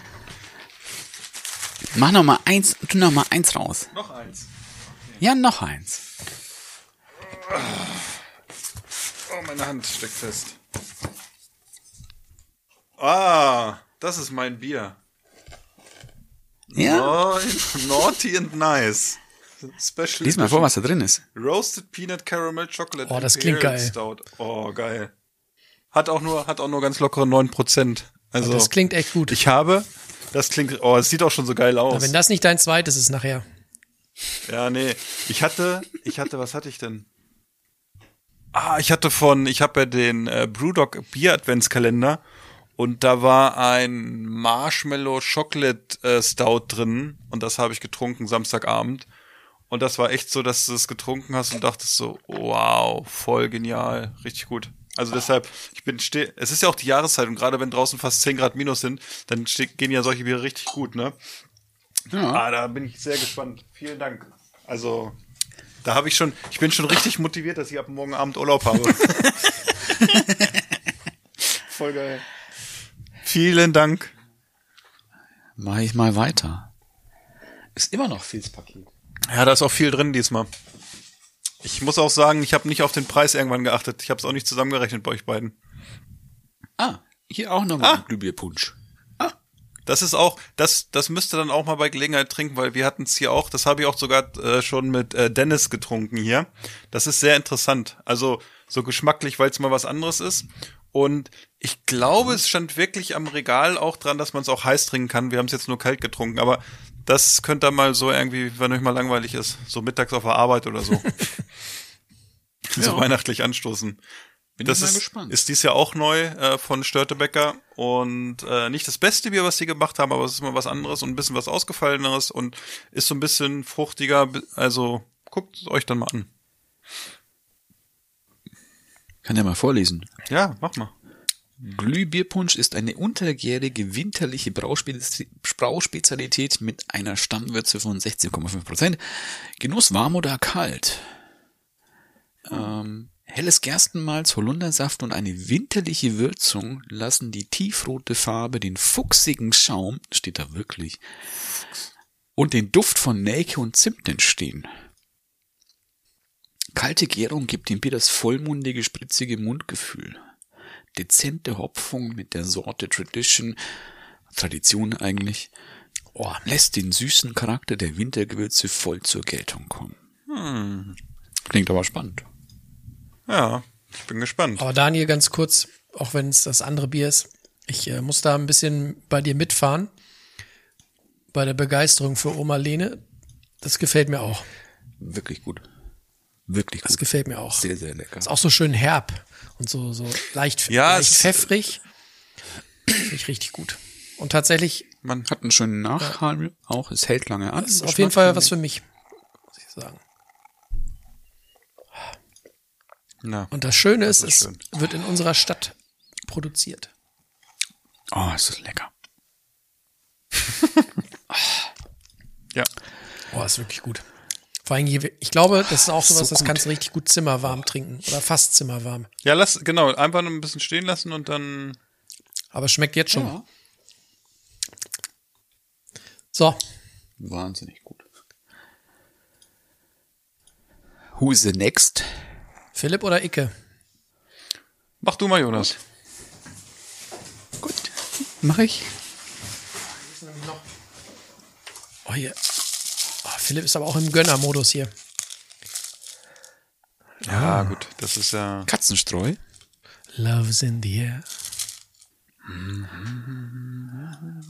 Mach noch mal eins, tu noch mal eins raus. Noch eins. Ja, noch eins. Oh, meine Hand steckt fest. Ah, das ist mein Bier. Ja. Oh, naughty and nice. Special Lies mal vor, was da drin ist. Roasted Peanut Caramel Chocolate. Oh, das Imperial klingt geil. Stout. Oh, geil. Hat auch nur, hat auch nur ganz lockere 9%. Also, Das klingt echt gut. ich habe, das klingt, oh, es sieht auch schon so geil aus. Aber wenn das nicht dein zweites ist nachher. Ja, nee. Ich hatte, ich hatte, was hatte ich denn? Ah, ich hatte von, ich habe ja den äh, Brewdog Bier Adventskalender und da war ein Marshmallow Chocolate äh, Stout drin und das habe ich getrunken Samstagabend und das war echt so, dass du es getrunken hast und dachtest so, wow, voll genial, richtig gut. Also deshalb, ich bin steh, es ist ja auch die Jahreszeit und gerade wenn draußen fast 10 Grad minus sind, dann gehen ja solche Biere richtig gut, ne? Ja. Ah, da bin ich sehr gespannt. Vielen Dank. Also, da habe ich schon, ich bin schon richtig motiviert, dass ich ab morgen Abend Urlaub habe. Voll geil. Vielen Dank. Mach ich mal weiter. Ist immer noch vieles Paket. Ja, da ist auch viel drin diesmal. Ich muss auch sagen, ich habe nicht auf den Preis irgendwann geachtet. Ich habe es auch nicht zusammengerechnet bei euch beiden. Ah, hier auch noch mal Ah. ein Glühbierpunsch. Das ist auch, das, das müsste dann auch mal bei Gelegenheit trinken, weil wir hatten es hier auch, das habe ich auch sogar äh, schon mit äh, Dennis getrunken hier. Das ist sehr interessant. Also so geschmacklich, weil es mal was anderes ist. Und ich glaube, es stand wirklich am Regal auch dran, dass man es auch heiß trinken kann. Wir haben es jetzt nur kalt getrunken, aber das könnte mal so irgendwie, wenn euch mal langweilig ist, so mittags auf der Arbeit oder so. so Ja. weihnachtlich anstoßen. Bin das ich mal ist, gespannt. ist dies Jahr auch neu äh, von Störtebecker und äh, nicht das beste Bier, was die gemacht haben, aber es ist mal was anderes und ein bisschen was ausgefalleneres und ist so ein bisschen fruchtiger. Also guckt es euch dann mal an. Kann ja mal vorlesen. Ja, mach mal. Glühbierpunsch ist eine untergärige winterliche Brauspe- Brauspezialität mit einer Stammwürze von 16,5 Prozent. Genuss warm oder kalt. Ähm, helles Gerstenmalz, Holundersaft und eine winterliche Würzung lassen die tiefrote Farbe, den fuchsigen Schaum, steht da wirklich, und den Duft von Nelke und Zimt entstehen. Kalte Gärung gibt dem Bier das vollmundige, spritzige Mundgefühl. Dezente Hopfung mit der Sorte Tradition, Tradition eigentlich, oh, lässt den süßen Charakter der Wintergewürze voll zur Geltung kommen. Klingt aber spannend. Ja, ich bin gespannt. Aber Daniel, ganz kurz, auch wenn es das andere Bier ist, ich äh, muss da ein bisschen bei dir mitfahren. Bei der Begeisterung für Oma Lene. Das gefällt mir auch. Wirklich gut. Wirklich Das gut. gefällt mir auch. Sehr, sehr lecker. Ist auch so schön herb und so, so leicht, Ja, leicht es- pfeffrig. Finde ich richtig gut. Und tatsächlich Man hat einen schönen Nachhall auch. Es hält lange an. das ist auf jeden Fall was für mich, muss ich sagen. Ja. Und das Schöne ist, ist es schön. wird in unserer Stadt produziert. Oh, ist das lecker. ja. Boah, ist wirklich gut. Vor allem, ich glaube, das ist auch sowas, So das kannst du richtig gut zimmerwarm trinken. Oder fast zimmerwarm. Ja, lass, genau, einfach nur ein bisschen stehen lassen und dann. Aber es schmeckt jetzt schon. Ja. So, Wahnsinnig gut. Who's the next? Philipp oder Icke? Mach du mal, Jonas. Gut. Mach ich. Oh, hier. Oh, Philipp ist aber auch im Gönnermodus hier. Ja, gut, das ist ja. Katzenstreu. Love's in the air.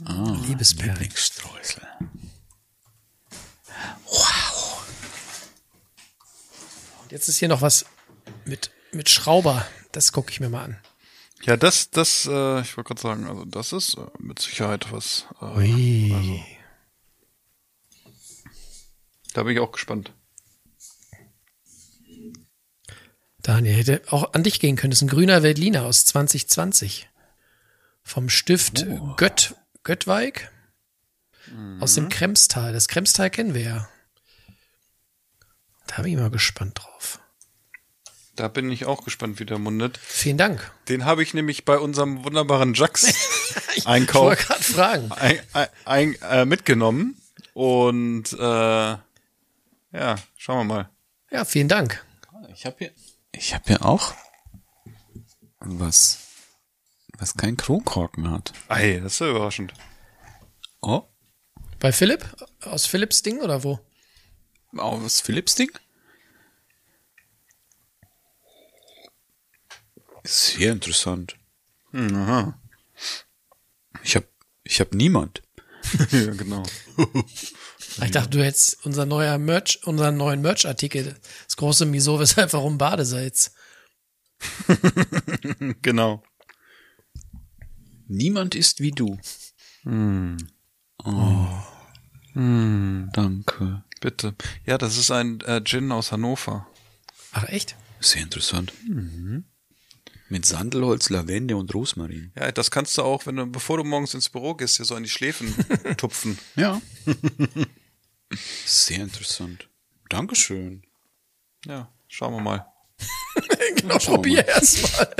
Ah, Liebesperlen. Lieblingsstreusel. Und jetzt ist hier noch was mit, mit Schrauber. Das gucke ich mir mal an. Ja, das, das, äh, ich wollte gerade sagen, also das ist äh, mit Sicherheit was. Äh, Ui. da bin ich auch gespannt. Daniel hätte auch an dich gehen können. Das ist ein grüner Veltliner aus 2020. Vom Stift Gött, Göttweig aus dem Kremstal. Das Kremstal kennen wir ja. Da bin ich mal gespannt drauf. Da bin ich auch gespannt, wie der mundet. Vielen Dank. Den habe ich nämlich bei unserem wunderbaren Jax Ich Einkauf wollte gerade fragen. ein, ein, ein, äh, mitgenommen. Und äh, ja, schauen wir mal. Ja, vielen Dank. Ich habe hier, ich habe hier auch was, was kein Kronkorken hat. Ey, das ist ja überraschend. Oh, Bei Philipp? Aus Philipps Ding oder wo? aus Philips Ding? Sehr interessant. Aha. Ich habe, ich habe niemand. ja, genau. Ich dachte, du hättest unser neuer Merch, unseren neuen Merch-Artikel, das große Miso, weshalb warum Badesalz. Genau. Niemand ist wie du. Oh. Danke. Bitte. Ja, das ist ein äh, Gin aus Hannover. Ach echt? Sehr interessant. Mit Sandelholz, Lavende und Rosmarin. Ja, das kannst du auch, wenn du, bevor du morgens ins Büro gehst, dir so an die Schläfen tupfen. Ja. Sehr interessant. Dankeschön. Ja, schauen wir mal. Genau, probier erst mal.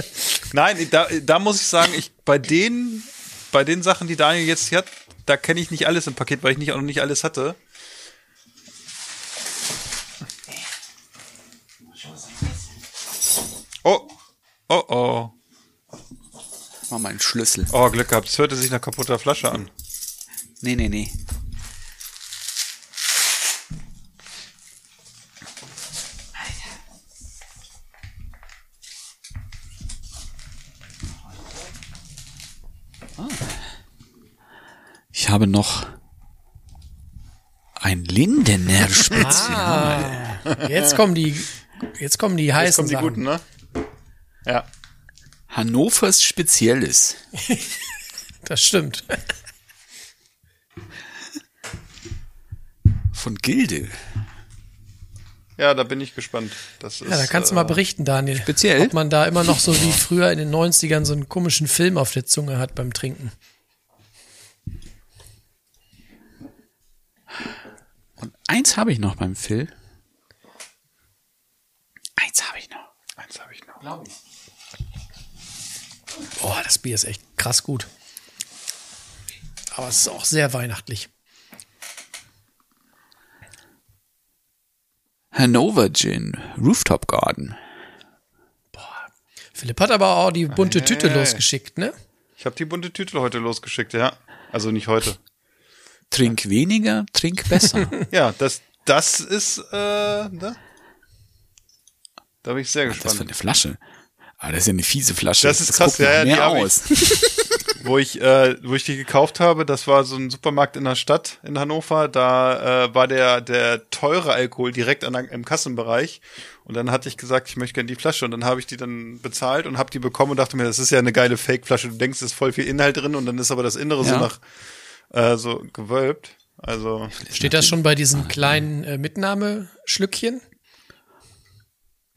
Nein, da, da muss ich sagen, ich bei den, bei den Sachen, die Daniel jetzt hier hat, da kenne ich nicht alles im Paket, weil ich nicht auch noch nicht alles hatte. Oh, oh, oh. War mein Schlüssel. Oh, Glück gehabt. Es hörte sich nach kaputter Flasche an. Nee, nee, nee. Ah. Ich habe noch ein Lindener Spezial. Jetzt kommen die, jetzt kommen die heißen Jetzt kommen die Sachen. guten, ne? Ja. Hannovers Spezielles. Das stimmt. Von Gilde. Ja, da bin ich gespannt. Das ist, Ja, da kannst du mal äh, berichten, Daniel. Speziell? Ob man da immer noch so wie früher in den 90ern so einen komischen Film auf der Zunge hat beim Trinken. Und eins habe ich noch beim Phil. Eins habe ich noch. Eins habe ich noch. Glaube ich. Boah, das Bier ist echt krass gut. Aber es ist auch sehr weihnachtlich. Hanover Gin, Rooftop Garden. Philipp hat aber auch die bunte Tüte Hey. losgeschickt, ne? Ich habe die bunte Tüte heute losgeschickt, ja. Also nicht heute. Trink weniger, trink besser. Ja, das, das ist, äh, ne? Da bin ich sehr das für gespannt. eine Flasche. Aber das ist ja eine fiese Flasche. Das ist krass, guckt nach ja, ja, die mehr hab ich. aus. Wo ich, äh, wo ich die gekauft habe, das war so ein Supermarkt in der Stadt in Hannover. Da äh, war der der teure Alkohol direkt an, im Kassenbereich. Und dann hatte ich gesagt, ich möchte gerne die Flasche. Und dann habe ich die dann bezahlt und habe die bekommen und dachte mir, das ist ja eine geile Fake-Flasche. Du denkst, es ist voll viel Inhalt drin und dann ist aber das Innere so Ja. nach äh, so gewölbt. Also Steht das schon bei diesen kleinen äh, Mitnahmeschlückchen?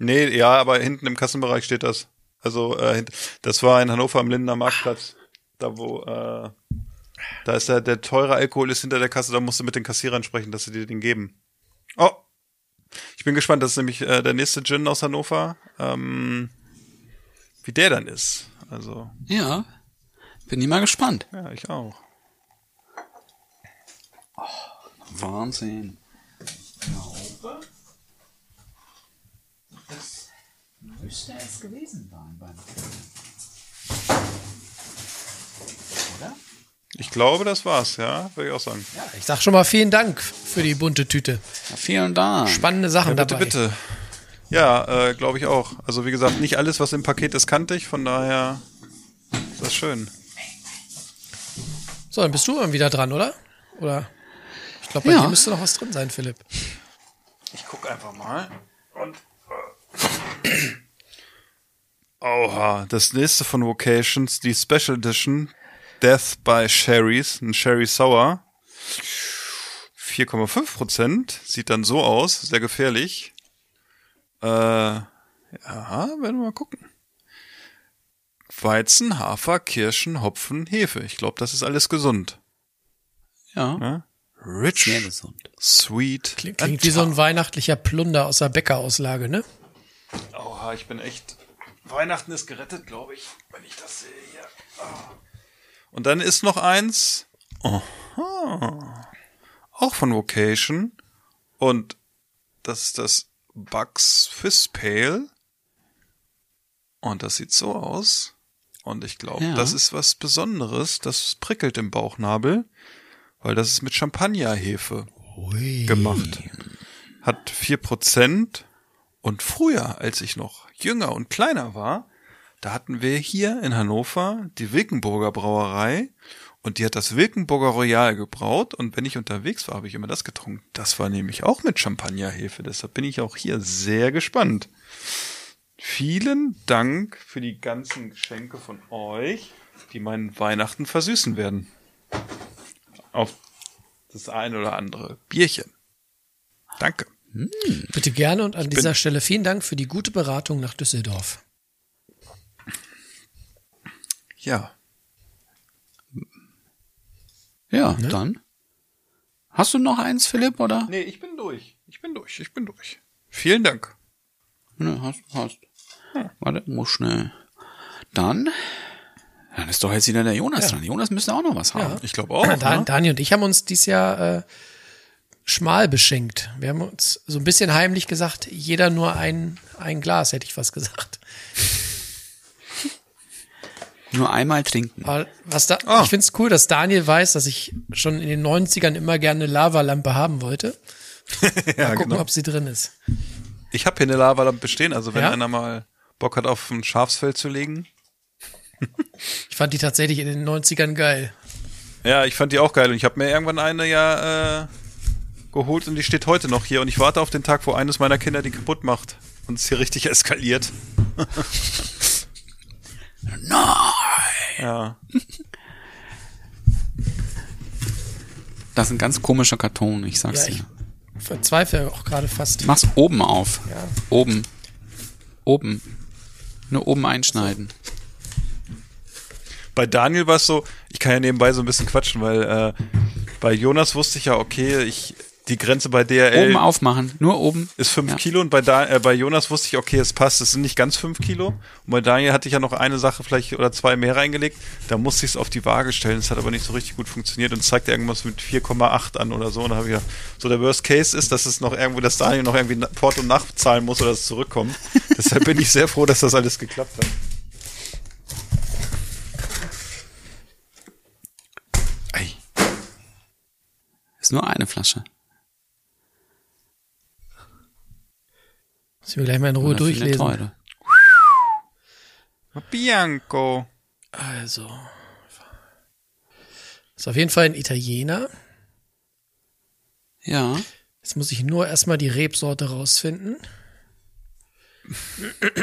Nee, ja, aber hinten im Kassenbereich steht das. Also äh, das war in Hannover am Lindener Marktplatz. Da wo äh, da ist der, der teure Alkohol ist hinter der Kasse, da musst du mit den Kassierern sprechen, dass sie dir den geben. Oh. Ich bin gespannt, das ist nämlich äh, der nächste Gin aus Hannover. Ähm, wie der dann ist. Also, Ja. Bin ich mal gespannt. ja, ich auch. Wahnsinn. Müsste es gewesen sein beim Oder? Ich glaube, das war's, ja, würde ich auch sagen. Ich sag schon mal vielen Dank für die bunte Tüte. Ja, vielen Dank. Spannende Sachen Ja, bitte, dabei. bitte. Ja, äh, glaube ich auch. Also wie gesagt, nicht alles, was im Paket ist, kannte ich, von daher ist das schön. So, dann bist du dann wieder dran, oder? Oder? Ich glaube, bei Ja. dir müsste noch was drin sein, Philipp. Ich guck einfach mal. Und. äh, Oha, das nächste von Vocations, die Special Edition, Death by Sherry's, ein Sherry Sour. 4,5 Prozent, sieht dann so aus, sehr gefährlich. Äh, ja, werden wir mal gucken. Weizen, Hafer, Kirschen, Hopfen, Hefe. Ich glaube, das ist alles gesund. Ja. Ne? Rich, Sehr gesund. sweet. Klingt, klingt wie so ein weihnachtlicher Plunder aus der Bäckerauslage, ne? Oha, ich bin echt. Weihnachten ist gerettet, glaube ich, wenn ich das sehe hier. Ah. Und dann ist noch eins. Aha. Auch von Vocation. Und das ist das Bugs Fizz Pale. Und das sieht so aus. Und ich glaube, Ja. das ist was Besonderes. Das prickelt im Bauchnabel. Weil das ist mit Champagnerhefe gemacht. Hat vier Prozent. Und früher, als ich noch jünger und kleiner war, da hatten wir hier in Hannover die Wilkenburger Brauerei und die hat das Wilkenburger Royal gebraut und wenn ich unterwegs war, habe ich immer das getrunken. Das war nämlich auch mit Champagnerhefe, deshalb bin ich auch hier sehr gespannt. Vielen Dank für die ganzen Geschenke von euch, die meinen Weihnachten versüßen werden. Auf das ein oder andere Bierchen. Danke. Bitte gerne und an dieser Stelle vielen Dank für die gute Beratung nach Düsseldorf. Ja, Ja, dann. Hast du noch eins, Philipp, oder? Nee, ich bin durch. Ich bin durch. Ich bin durch. Vielen Dank. Ne, hast, hast. Warte, muss schnell. Dann. Dann ist doch jetzt wieder der Jonas dran. Jonas müsste auch noch was haben. Ich glaube auch. Dan, ne? Dani und ich haben uns dieses Jahr äh, schmal beschenkt. Wir haben uns so ein bisschen heimlich gesagt, jeder nur ein, ein Glas, hätte ich fast gesagt. Nur einmal trinken. Was da, Ah. Ich finde es cool, dass Daniel weiß, dass ich schon in den 90ern immer gerne eine Lavalampe haben wollte. ja, Mal gucken, genau. ob sie drin ist. Ich habe hier eine Lavalampe stehen, also wenn Ja? einer mal Bock hat, auf ein Schafsfeld zu legen. Ich fand die tatsächlich in den 90ern geil. Ja, ich fand die auch geil und ich habe mir irgendwann eine ja äh, geholt und die steht heute noch hier und ich warte auf den Tag, wo eines meiner Kinder die kaputt macht und es hier richtig eskaliert. Nein! Ja. Das ist ein ganz komischer Karton, ich sag's Ja, ich- dir. verzweifle auch gerade fast. Mach's oben auf. Ja. Oben. Oben. Nur oben einschneiden. Bei Daniel war es so, ich kann ja nebenbei so ein bisschen quatschen, weil äh, bei Jonas wusste ich ja, okay, ich die Grenze bei DRL Oben aufmachen. Nur oben. ist fünf Ja. Kilo und bei, da, äh, bei Jonas wusste ich, okay, es passt, es sind nicht ganz fünf Kilo. Und bei Daniel hatte ich ja noch eine Sache vielleicht oder zwei mehr reingelegt. Da musste ich es auf die Waage stellen. Es hat aber nicht so richtig gut funktioniert und es zeigte irgendwas mit 4,8 an oder so. Und da habe ich gedacht, so der Worst Case ist, dass es noch irgendwo, dass Daniel noch irgendwie Porto nachzahlen muss oder es zurückkommt. Deshalb bin ich sehr froh, dass das alles geklappt hat. Ei. Ist nur eine Flasche. Müssen wir gleich mal in Ruhe durchlesen. Bianco. Also. Ist auf jeden Fall ein Italiener. Ja. Jetzt muss ich nur erstmal die Rebsorte rausfinden.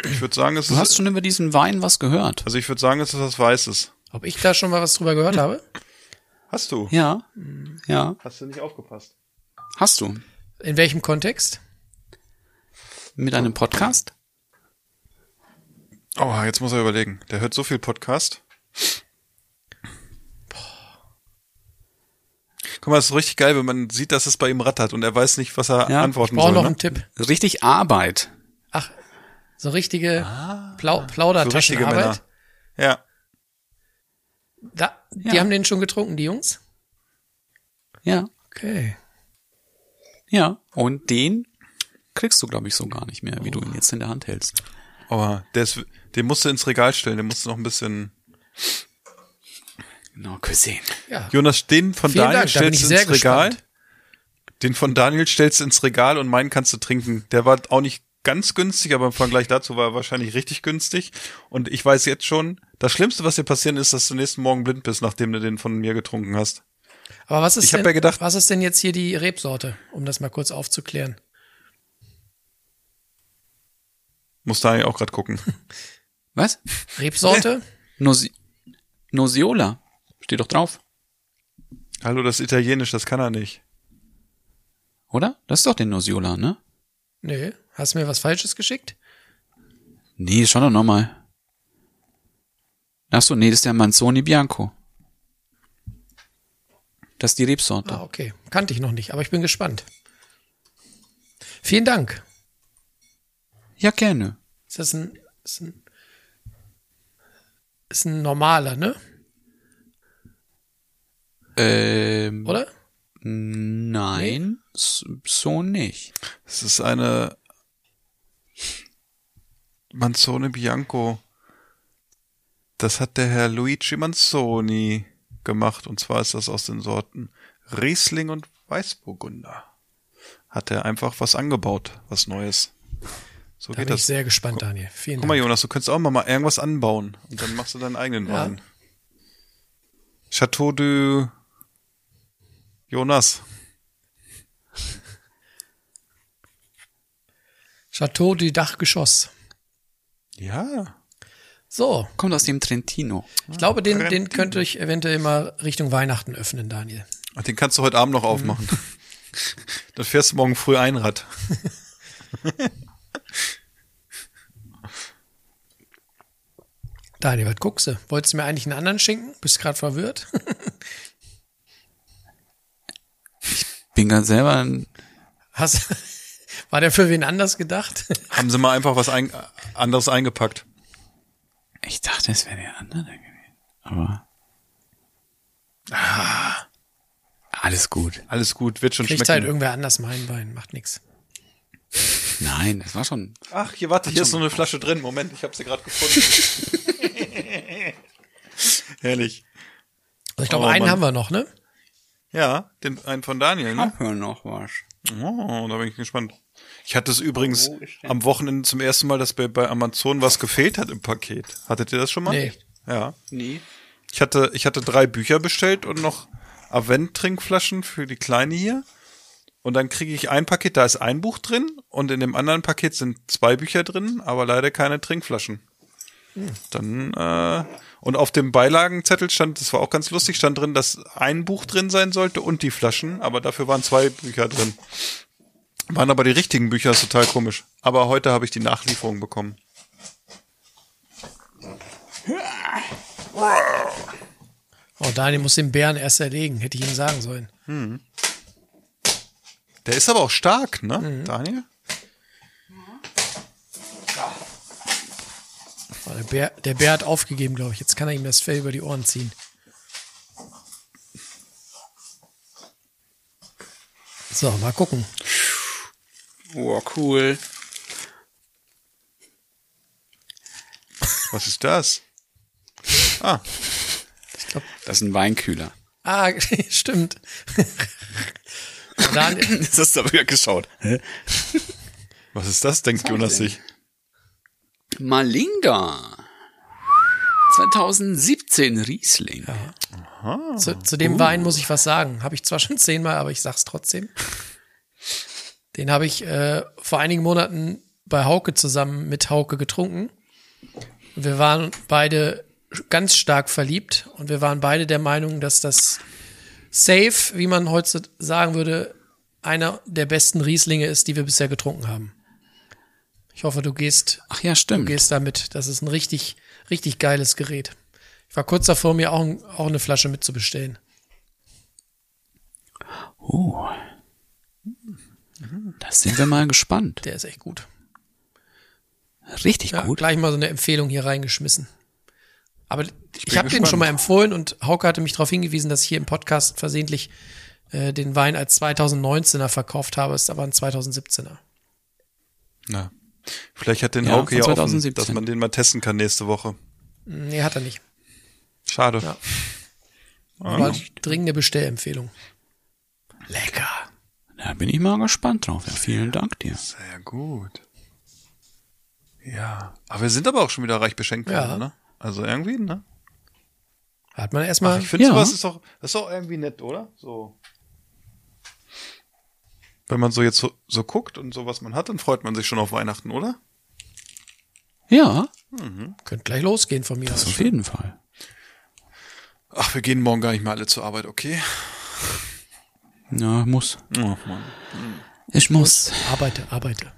Ich würde sagen, es Du ist, hast schon über diesen Wein was gehört. also ich würde sagen, es ist was Weißes. Ob ich da schon mal was drüber gehört habe? Hast du? Ja. Ja. Hast du nicht aufgepasst? Hast du. In welchem Kontext? Mit einem Podcast? Oh, jetzt muss er überlegen. Der hört so viel Podcast. Guck mal, das ist richtig geil, wenn man sieht, dass es bei ihm rattert und er weiß nicht, was er Ja, antworten Brauche soll. noch ne? einen Tipp. Richtig Arbeit. Ach, so richtige Plau So richtige Plaudertaschenarbeit. Männer. Ja. Da, die Ja. haben den schon getrunken, die Jungs? Ja. Okay. Ja. Und den kriegst du, glaube ich, so gar nicht mehr, wie du ihn jetzt in der Hand hältst. Aber der ist, den musst du ins Regal stellen, den musst du noch ein bisschen. Genau, gesehen. Ja. Jonas, den von Vielen Daniel Dank, stellst du ins Regal. gespannt. Den von Daniel stellst du ins Regal und meinen kannst du trinken. Der war auch nicht ganz günstig, aber im Vergleich dazu war er wahrscheinlich richtig günstig. Und ich weiß jetzt schon, das Schlimmste, was dir passieren ist, dass du nächsten Morgen blind bist, nachdem du den von mir getrunken hast. Aber was ist Ich denn, ja gedacht- was ist denn jetzt hier die Rebsorte, um das mal kurz aufzuklären? Muss Daniel auch gerade gucken. Was? Rebsorte? Nosi Nosiola. Steht doch drauf. Hallo, das ist Italienisch, das kann er nicht. Oder? Das ist doch den Nosiola, ne? Nö. Hast du mir was Falsches geschickt? Nee, schau doch nochmal. Ach so, nee, das ist der Manzoni Bianco. Das ist die Rebsorte. Ah, okay. Kannte ich noch nicht, aber ich bin gespannt. Vielen Dank. Ja, gerne. Ist das ein, ist ein, ist ein normaler, ne? Ähm, Oder? nein, s- so nicht. Es ist eine Manzone Bianco. Das hat der Herr Luigi Manzoni gemacht. Und zwar ist das aus den Sorten Riesling und Weißburgunder. Hat er einfach was angebaut, was Neues. So Da geht bin ich das. sehr gespannt, Daniel. Vielen Guck mal, Dank. Jonas, du könntest auch mal, mal irgendwas anbauen. Und dann machst du deinen eigenen Ja. Wein. Chateau de Jonas. Chateau du Dachgeschoss. Ja. So, Kommt aus dem Trentino. ich glaube, den, den könnte ich eventuell mal Richtung Weihnachten öffnen, Daniel. Und den kannst du heute Abend noch aufmachen. Dann fährst du morgen früh Einrad. Daniel, was guckst du? Wolltest du mir eigentlich einen anderen schenken? Bist gerade verwirrt? Bin gerade selber ein, Hast, war der für wen anders gedacht? Haben sie mal einfach was ein, anderes eingepackt. ich dachte, es wäre der andere gewesen. Aber. Ah, alles gut. Alles gut, wird schon Kriegt schmecken. halt irgendwer anders meinen Wein, macht nix. Nein, das war schon. Ach, hier, warte, hier ist noch eine Flasche drin. Moment, ich habe sie gerade gefunden. Herrlich. Also ich glaube, Oh, einen Mann. haben wir noch, ne? Ja, den einen von Daniel, ne? Hör noch was. Oh, da bin ich gespannt. Ich hatte es übrigens am Wochenende zum ersten Mal, dass bei, bei Amazon was gefehlt hat im Paket. Hattet ihr das schon mal? Nee. Ja. Nee. Ich hatte, ich hatte drei Bücher bestellt und noch Avent-Trinkflaschen für die Kleine hier. Und dann kriege ich ein Paket, da ist ein Buch drin und in dem anderen Paket sind zwei Bücher drin, aber leider keine Trinkflaschen. Dann, äh, und auf dem Beilagenzettel stand, das war auch ganz lustig, stand drin, dass ein Buch drin sein sollte und die Flaschen, aber dafür waren zwei Bücher drin. Waren aber die richtigen Bücher, ist total komisch. Aber heute habe ich die Nachlieferung bekommen. Oh, Daniel muss den Bären erst erlegen, hätte ich ihm sagen sollen. Der ist aber auch stark, ne, Daniel? Oh, der, Bär, der Bär hat aufgegeben, glaube ich. Jetzt kann er ihm das Fell über die Ohren ziehen. So, mal gucken. Oh, cool. Was ist das? Ah, Das ist ein Weinkühler. Ah, stimmt. Daniel, Das hast du aber geschaut. Hä? was ist das, denkt Jonas sich. Malinga. 2017 Riesling. zu, zu dem Wein muss ich was sagen. Habe ich zwar schon zehnmal, aber ich sag's trotzdem. Den habe ich äh, vor einigen Monaten bei Hauke zusammen mit Hauke getrunken. Und wir waren beide ganz stark verliebt und wir waren beide der Meinung, dass das safe, wie man heute sagen würde, einer der besten Rieslinge ist, die wir bisher getrunken haben. Ich hoffe, du gehst, Ach ja, du stimmt. gehst damit. Das ist ein richtig, richtig geiles Gerät. Ich war kurz davor, mir auch, auch eine Flasche mitzubestellen. Oh. Da sind wir mal gespannt. Der ist echt gut. Richtig Ja, gut. Gleich mal so eine Empfehlung hier reingeschmissen. Aber ich, bin habe den schon mal empfohlen und Hauke hatte mich darauf hingewiesen, dass ich hier im Podcast versehentlich äh, den Wein als 2019er verkauft habe, ist aber ein 2017er. Na. Vielleicht hat den Ja, Hauke ja offen, 2017. dass man den mal testen kann nächste Woche. Nee, hat er nicht. Schade. Ja. Aber dringende Bestellempfehlung. Lecker. Da bin ich mal gespannt drauf. Ja, vielen Dank dir. Sehr gut. Ja. Aber wir sind aber auch schon wieder reich beschenkt Ja. worden, ne? Also irgendwie, ne? Hat man Ach, erstmal. ich finde Ja. sowas ist doch, das ist doch irgendwie nett, oder? So. Wenn man so jetzt so, so guckt und so was man hat, dann freut man sich schon auf Weihnachten, oder? Ja, Könnt gleich losgehen von mir das aus. auf jeden Fall. Ach, wir gehen morgen gar nicht mehr alle zur Arbeit, okay? Ja, muss. Oh, Mann. Ich muss. Arbeite, arbeite.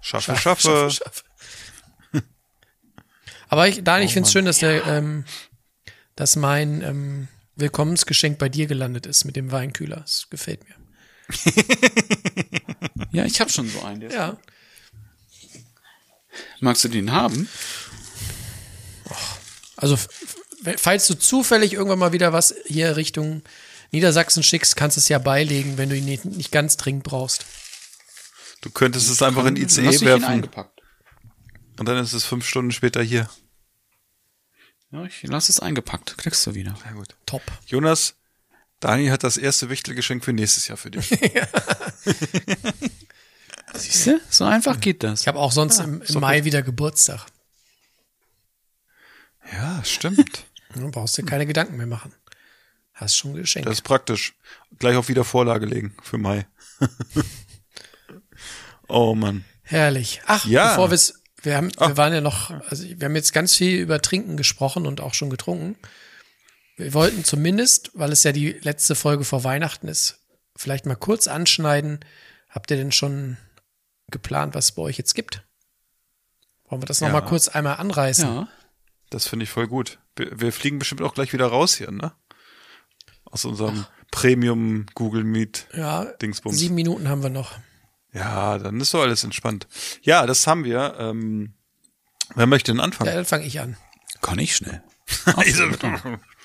Schaffe, schaffe. schaffe. Aber ich, Daniel, ich Oh finde es schön, dass der, ähm, dass mein ähm, Willkommensgeschenk bei dir gelandet ist mit dem Weinkühler. Das gefällt mir. Ja, ich habe schon so einen. Ja. Magst du den haben? Also, falls du zufällig irgendwann mal wieder was hier Richtung Niedersachsen schickst, kannst du es ja beilegen, wenn du ihn nicht, nicht ganz dringend brauchst. Du könntest es einfach in ICE ihn werfen eingepackt? und dann ist es fünf Stunden später hier. Ja, ich lass es eingepackt. Kriegst du wieder. Sehr gut. Top. Jonas, Dani hat das erste Wichtelgeschenk für nächstes Jahr für dich. Siehst du? So einfach geht das. Ich habe auch sonst im, im Mai wieder Geburtstag. ja, stimmt. Du brauchst dir keine Gedanken mehr machen. Hast schon geschenkt. Das ist praktisch. Gleich auf wieder Vorlage legen für Mai. oh Mann. Herrlich. Ach, Ja. bevor wir's, wir haben, wir waren ja noch, also wir haben jetzt ganz viel über Trinken gesprochen und auch schon getrunken. Wir wollten zumindest, weil es ja die letzte Folge vor Weihnachten ist, vielleicht mal kurz anschneiden. Habt ihr denn schon geplant, was es bei euch jetzt gibt? Wollen wir das noch Ja. mal kurz einmal anreißen? Ja. Das finde ich voll gut. Wir, wir fliegen bestimmt auch gleich wieder raus hier, ne? Aus unserem Premium Google Meet. Ja, Dingsbums. sieben Minuten haben wir noch. Ja, dann ist doch alles entspannt. Ja, das haben wir. Ähm, wer möchte denn Ja, anfangen? dann fange ich an. Kann ich schnell.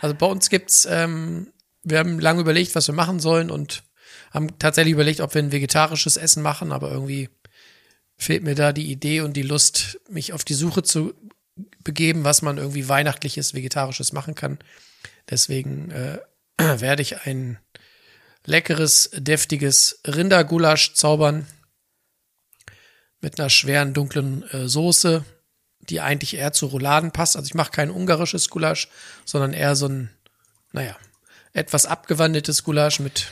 Also bei uns gibt's, ähm, wir haben lange überlegt, was wir machen sollen und haben tatsächlich überlegt, ob wir ein vegetarisches Essen machen, aber irgendwie fehlt mir da die Idee und die Lust, mich auf die Suche zu begeben, was man irgendwie weihnachtliches, vegetarisches machen kann. Deswegen äh, werde ich ein leckeres, deftiges Rindergulasch zaubern mit einer schweren, dunklen äh, Soße, die eigentlich eher zu Rouladen passt. Also ich mache kein ungarisches Gulasch, sondern eher so ein, naja, etwas abgewandeltes Gulasch mit,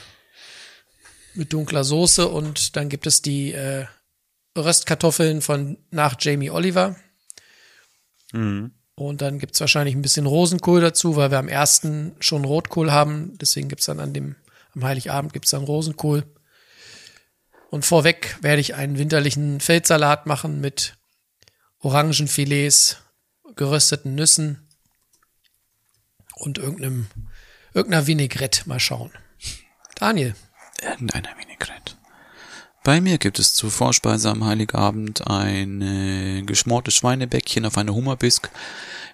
mit dunkler Soße und dann gibt es die äh, Röstkartoffeln von nach Jamie Oliver. Und dann gibt's wahrscheinlich ein bisschen Rosenkohl dazu, weil wir am ersten schon Rotkohl haben. Deswegen gibt's dann an dem, am Heiligabend gibt's dann Rosenkohl. Und vorweg werde ich einen winterlichen Feldsalat machen mit Orangenfilets, gerösteten Nüssen und irgendeinem, irgendeiner Vinaigrette. Mal schauen. Daniel, Irgendeiner Vinaigrette. Bei mir gibt es zur Vorspeise am Heiligabend ein äh, geschmortes Schweinebäckchen auf eine Hummerbisk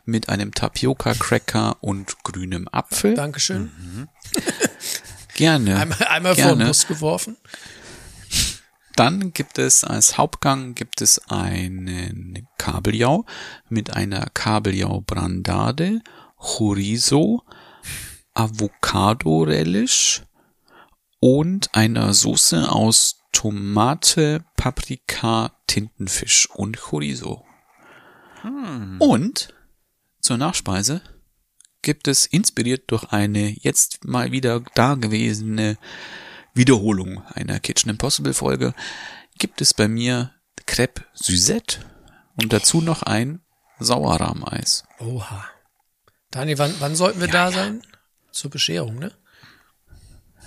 mit einem Tapioca-Cracker und grünem Apfel. Dankeschön. Gerne. Einmal, einmal vor den gerne. Bus geworfen. Dann gibt es als Hauptgang gibt es einen Kabeljau mit einer Kabeljau Brandade, Chorizo, Avocado Relish und einer Soße aus Tomate, Paprika, Tintenfisch und Chorizo. Und zur Nachspeise gibt es inspiriert durch eine jetzt mal wieder dagewesene Wiederholung einer Kitchen Impossible Folge gibt es bei mir Crepe Suzette und dazu noch ein Sauerrahmeis. Oha. Daniel, wann, wann sollten wir da sein? Zur Bescherung, ne?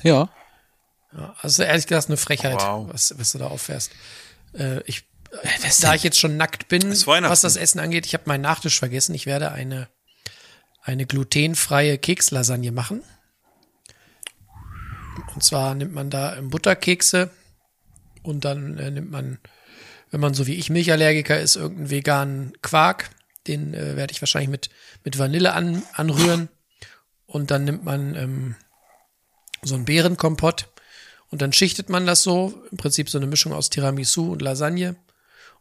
Ja, Ja, also ehrlich gesagt eine Frechheit, Wow. was, was du da auffährst. Äh, ich, da ich jetzt schon nackt bin, was das Essen angeht, ich habe meinen Nachtisch vergessen. Ich werde eine, eine glutenfreie Kekslasagne machen. Und zwar nimmt man da Butterkekse und dann äh, nimmt man, wenn man so wie ich Milchallergiker ist, irgendeinen veganen Quark. Den äh, werde ich wahrscheinlich mit, mit Vanille an, anrühren. Und dann nimmt man ähm, so einen Beerenkompott und dann schichtet man das so, im Prinzip so eine Mischung aus Tiramisu und Lasagne.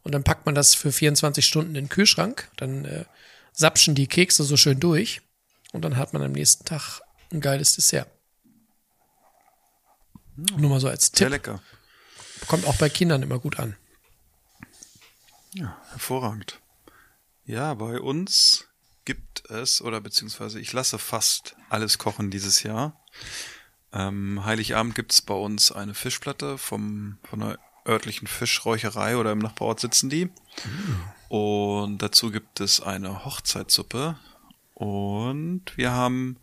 Und dann packt man das für 24 Stunden in den Kühlschrank. Dann äh, sapschen die Kekse so schön durch. Und dann hat man am nächsten Tag ein geiles Dessert. Nur mal so als Sehr Tipp. lecker. Kommt auch bei Kindern immer gut an. Hervorragend. Ja, bei uns gibt es, oder beziehungsweise ich lasse fast alles kochen dieses Jahr. Ähm, Heiligabend gibt es bei uns eine Fischplatte vom, von einer örtlichen Fischräucherei oder im Nachbarort sitzen die. Und dazu gibt es eine Hochzeitssuppe. Und wir haben,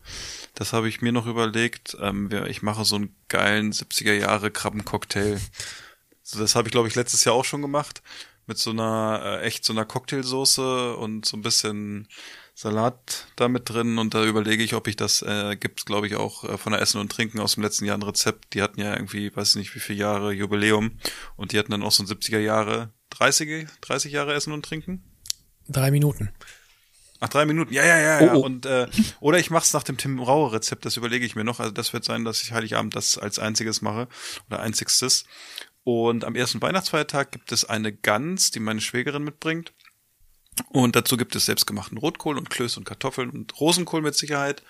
das habe ich mir noch überlegt, ähm, ich mache so einen geilen 70er Jahre Krabbencocktail. So, das habe ich, glaube ich, letztes Jahr auch schon gemacht. Mit so einer, äh, echt so einer Cocktailsoße und so ein bisschen Salat da mit drin. Und da überlege ich, ob ich das, äh, gibt's glaube ich, auch äh, von der Essen und Trinken aus dem letzten Jahr ein Rezept. Die hatten ja irgendwie, weiß ich nicht, wie viele Jahre Jubiläum. Und die hatten dann auch so ein 70er Jahre, 30, 30 Jahre Essen und Trinken. Drei Minuten. Ach, drei Minuten. Ja, ja, ja, ja. Oh, oh. Und äh, oder ich mach's nach dem Tim Raue Rezept, das überlege ich mir noch. Also das wird sein, dass ich Heiligabend das als einziges mache oder einzigstes. Und am ersten Weihnachtsfeiertag gibt es eine Gans, die meine Schwägerin mitbringt. Und dazu gibt es selbstgemachten Rotkohl und Klöße und Kartoffeln und Rosenkohl mit Sicherheit.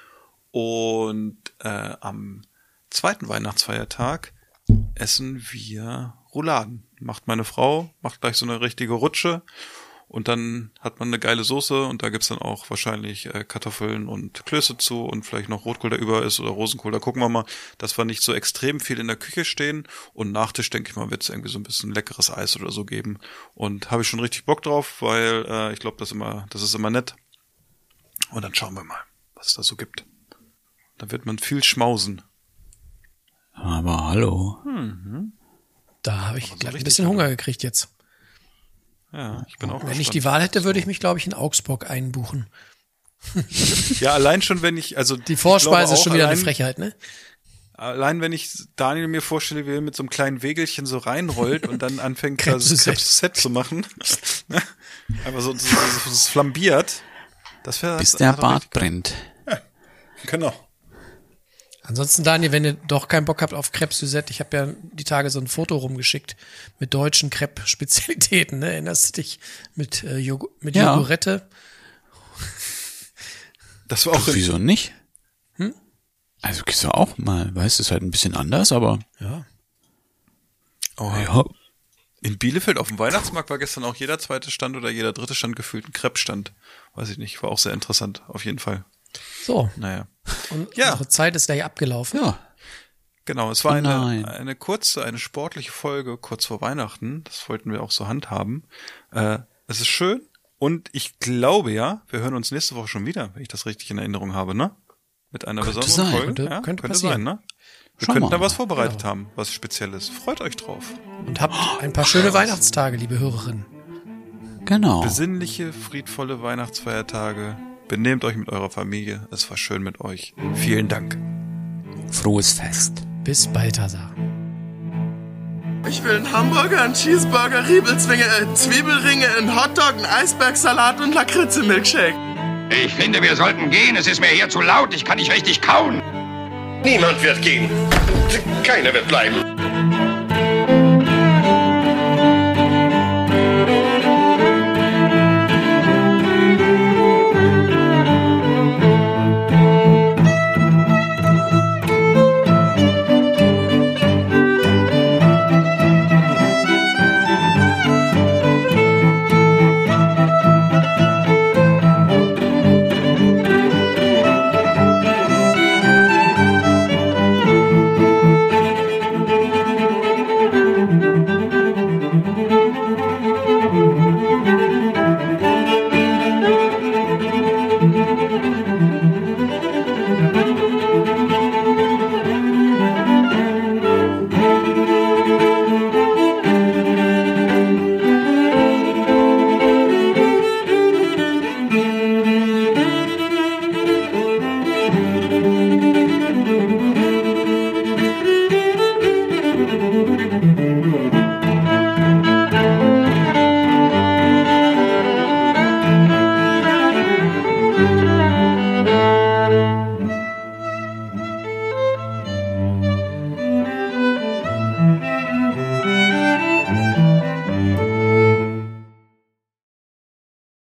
Und äh, am zweiten Weihnachtsfeiertag essen wir Rouladen. Macht meine Frau, macht gleich so eine richtige Rutsche. Und dann hat man eine geile Soße und da gibt's dann auch wahrscheinlich äh, Kartoffeln und Klöße zu und vielleicht noch Rotkohl, der über ist oder Rosenkohl. Da gucken wir mal, dass wir nicht so extrem viel in der Küche stehen. Und Nachtisch, denke ich mal, wird's irgendwie so ein bisschen leckeres Eis oder so geben. Und habe ich schon richtig Bock drauf, weil äh, ich glaube, das immer, das ist immer nett. Und dann schauen wir mal, was es da so gibt. Da wird man viel schmausen. aber hallo. Da habe ich so gleich ein bisschen. Hunger gekriegt jetzt. Ja, ich bin auch Wenn ich gespannt. die Wahl hätte, würde ich mich, glaube ich, in Augsburg einbuchen. Ja, allein schon, wenn ich, also Die Vorspeise ist ich schon wieder auch eine allein, Frechheit, ne? Allein wenn ich Daniel mir vorstelle, wie er mit so einem kleinen Wegelchen so reinrollt und dann anfängt, Suzette zu machen. Einfach so, so, so, so das flambiert. Das wäre Bis der Bart brennt. Genau. Ansonsten, Daniel, wenn ihr doch keinen Bock habt auf Crepe Suzette, ich habe ja die Tage so ein Foto rumgeschickt mit deutschen Crepe-Spezialitäten, ne? Erinnerst du dich? Mit, äh, Joghurt, mit Ja. Jogurette. Das war auch in, Wieso nicht? Also gehst du auch mal, weißt du, ist halt ein bisschen anders, aber Ja. oh, ja, in Bielefeld auf dem Weihnachtsmarkt war gestern auch jeder zweite Stand oder jeder dritte Stand gefühlt ein Crepe-Stand. Weiß ich nicht, war auch sehr interessant, auf jeden Fall. So, Naja. und Ja. unsere Zeit ist gleich abgelaufen. ja, Genau, es war Oh eine, eine kurze, eine sportliche Folge kurz vor Weihnachten. Das wollten wir auch so handhaben. Äh, es ist schön und ich glaube ja, wir hören uns nächste Woche schon wieder, wenn ich das richtig in Erinnerung habe, ne? Mit einer Könnte besonderen sein. Folge. Könnte- ja, könnte könnte sein, ne? Wir Schauen könnten da was vorbereitet Genau. haben, was Spezielles. Freut euch drauf. Und habt ein paar schöne Weihnachtstage, liebe Hörerinnen. Genau. Besinnliche, friedvolle Weihnachtsfeiertage. Benehmt euch mit eurer Familie. Es war schön mit euch. Vielen Dank. Frohes Fest. Bis Balthasar. Ich will einen Hamburger, einen Cheeseburger, Riebelzwinge, äh, Zwiebelringe, einen Hotdog, einen Eisbergsalat und Lakritze-Milkshake. Ich finde, wir sollten gehen. Es ist mir hier zu laut. Ich kann nicht richtig kauen. Niemand wird gehen. Keiner wird bleiben.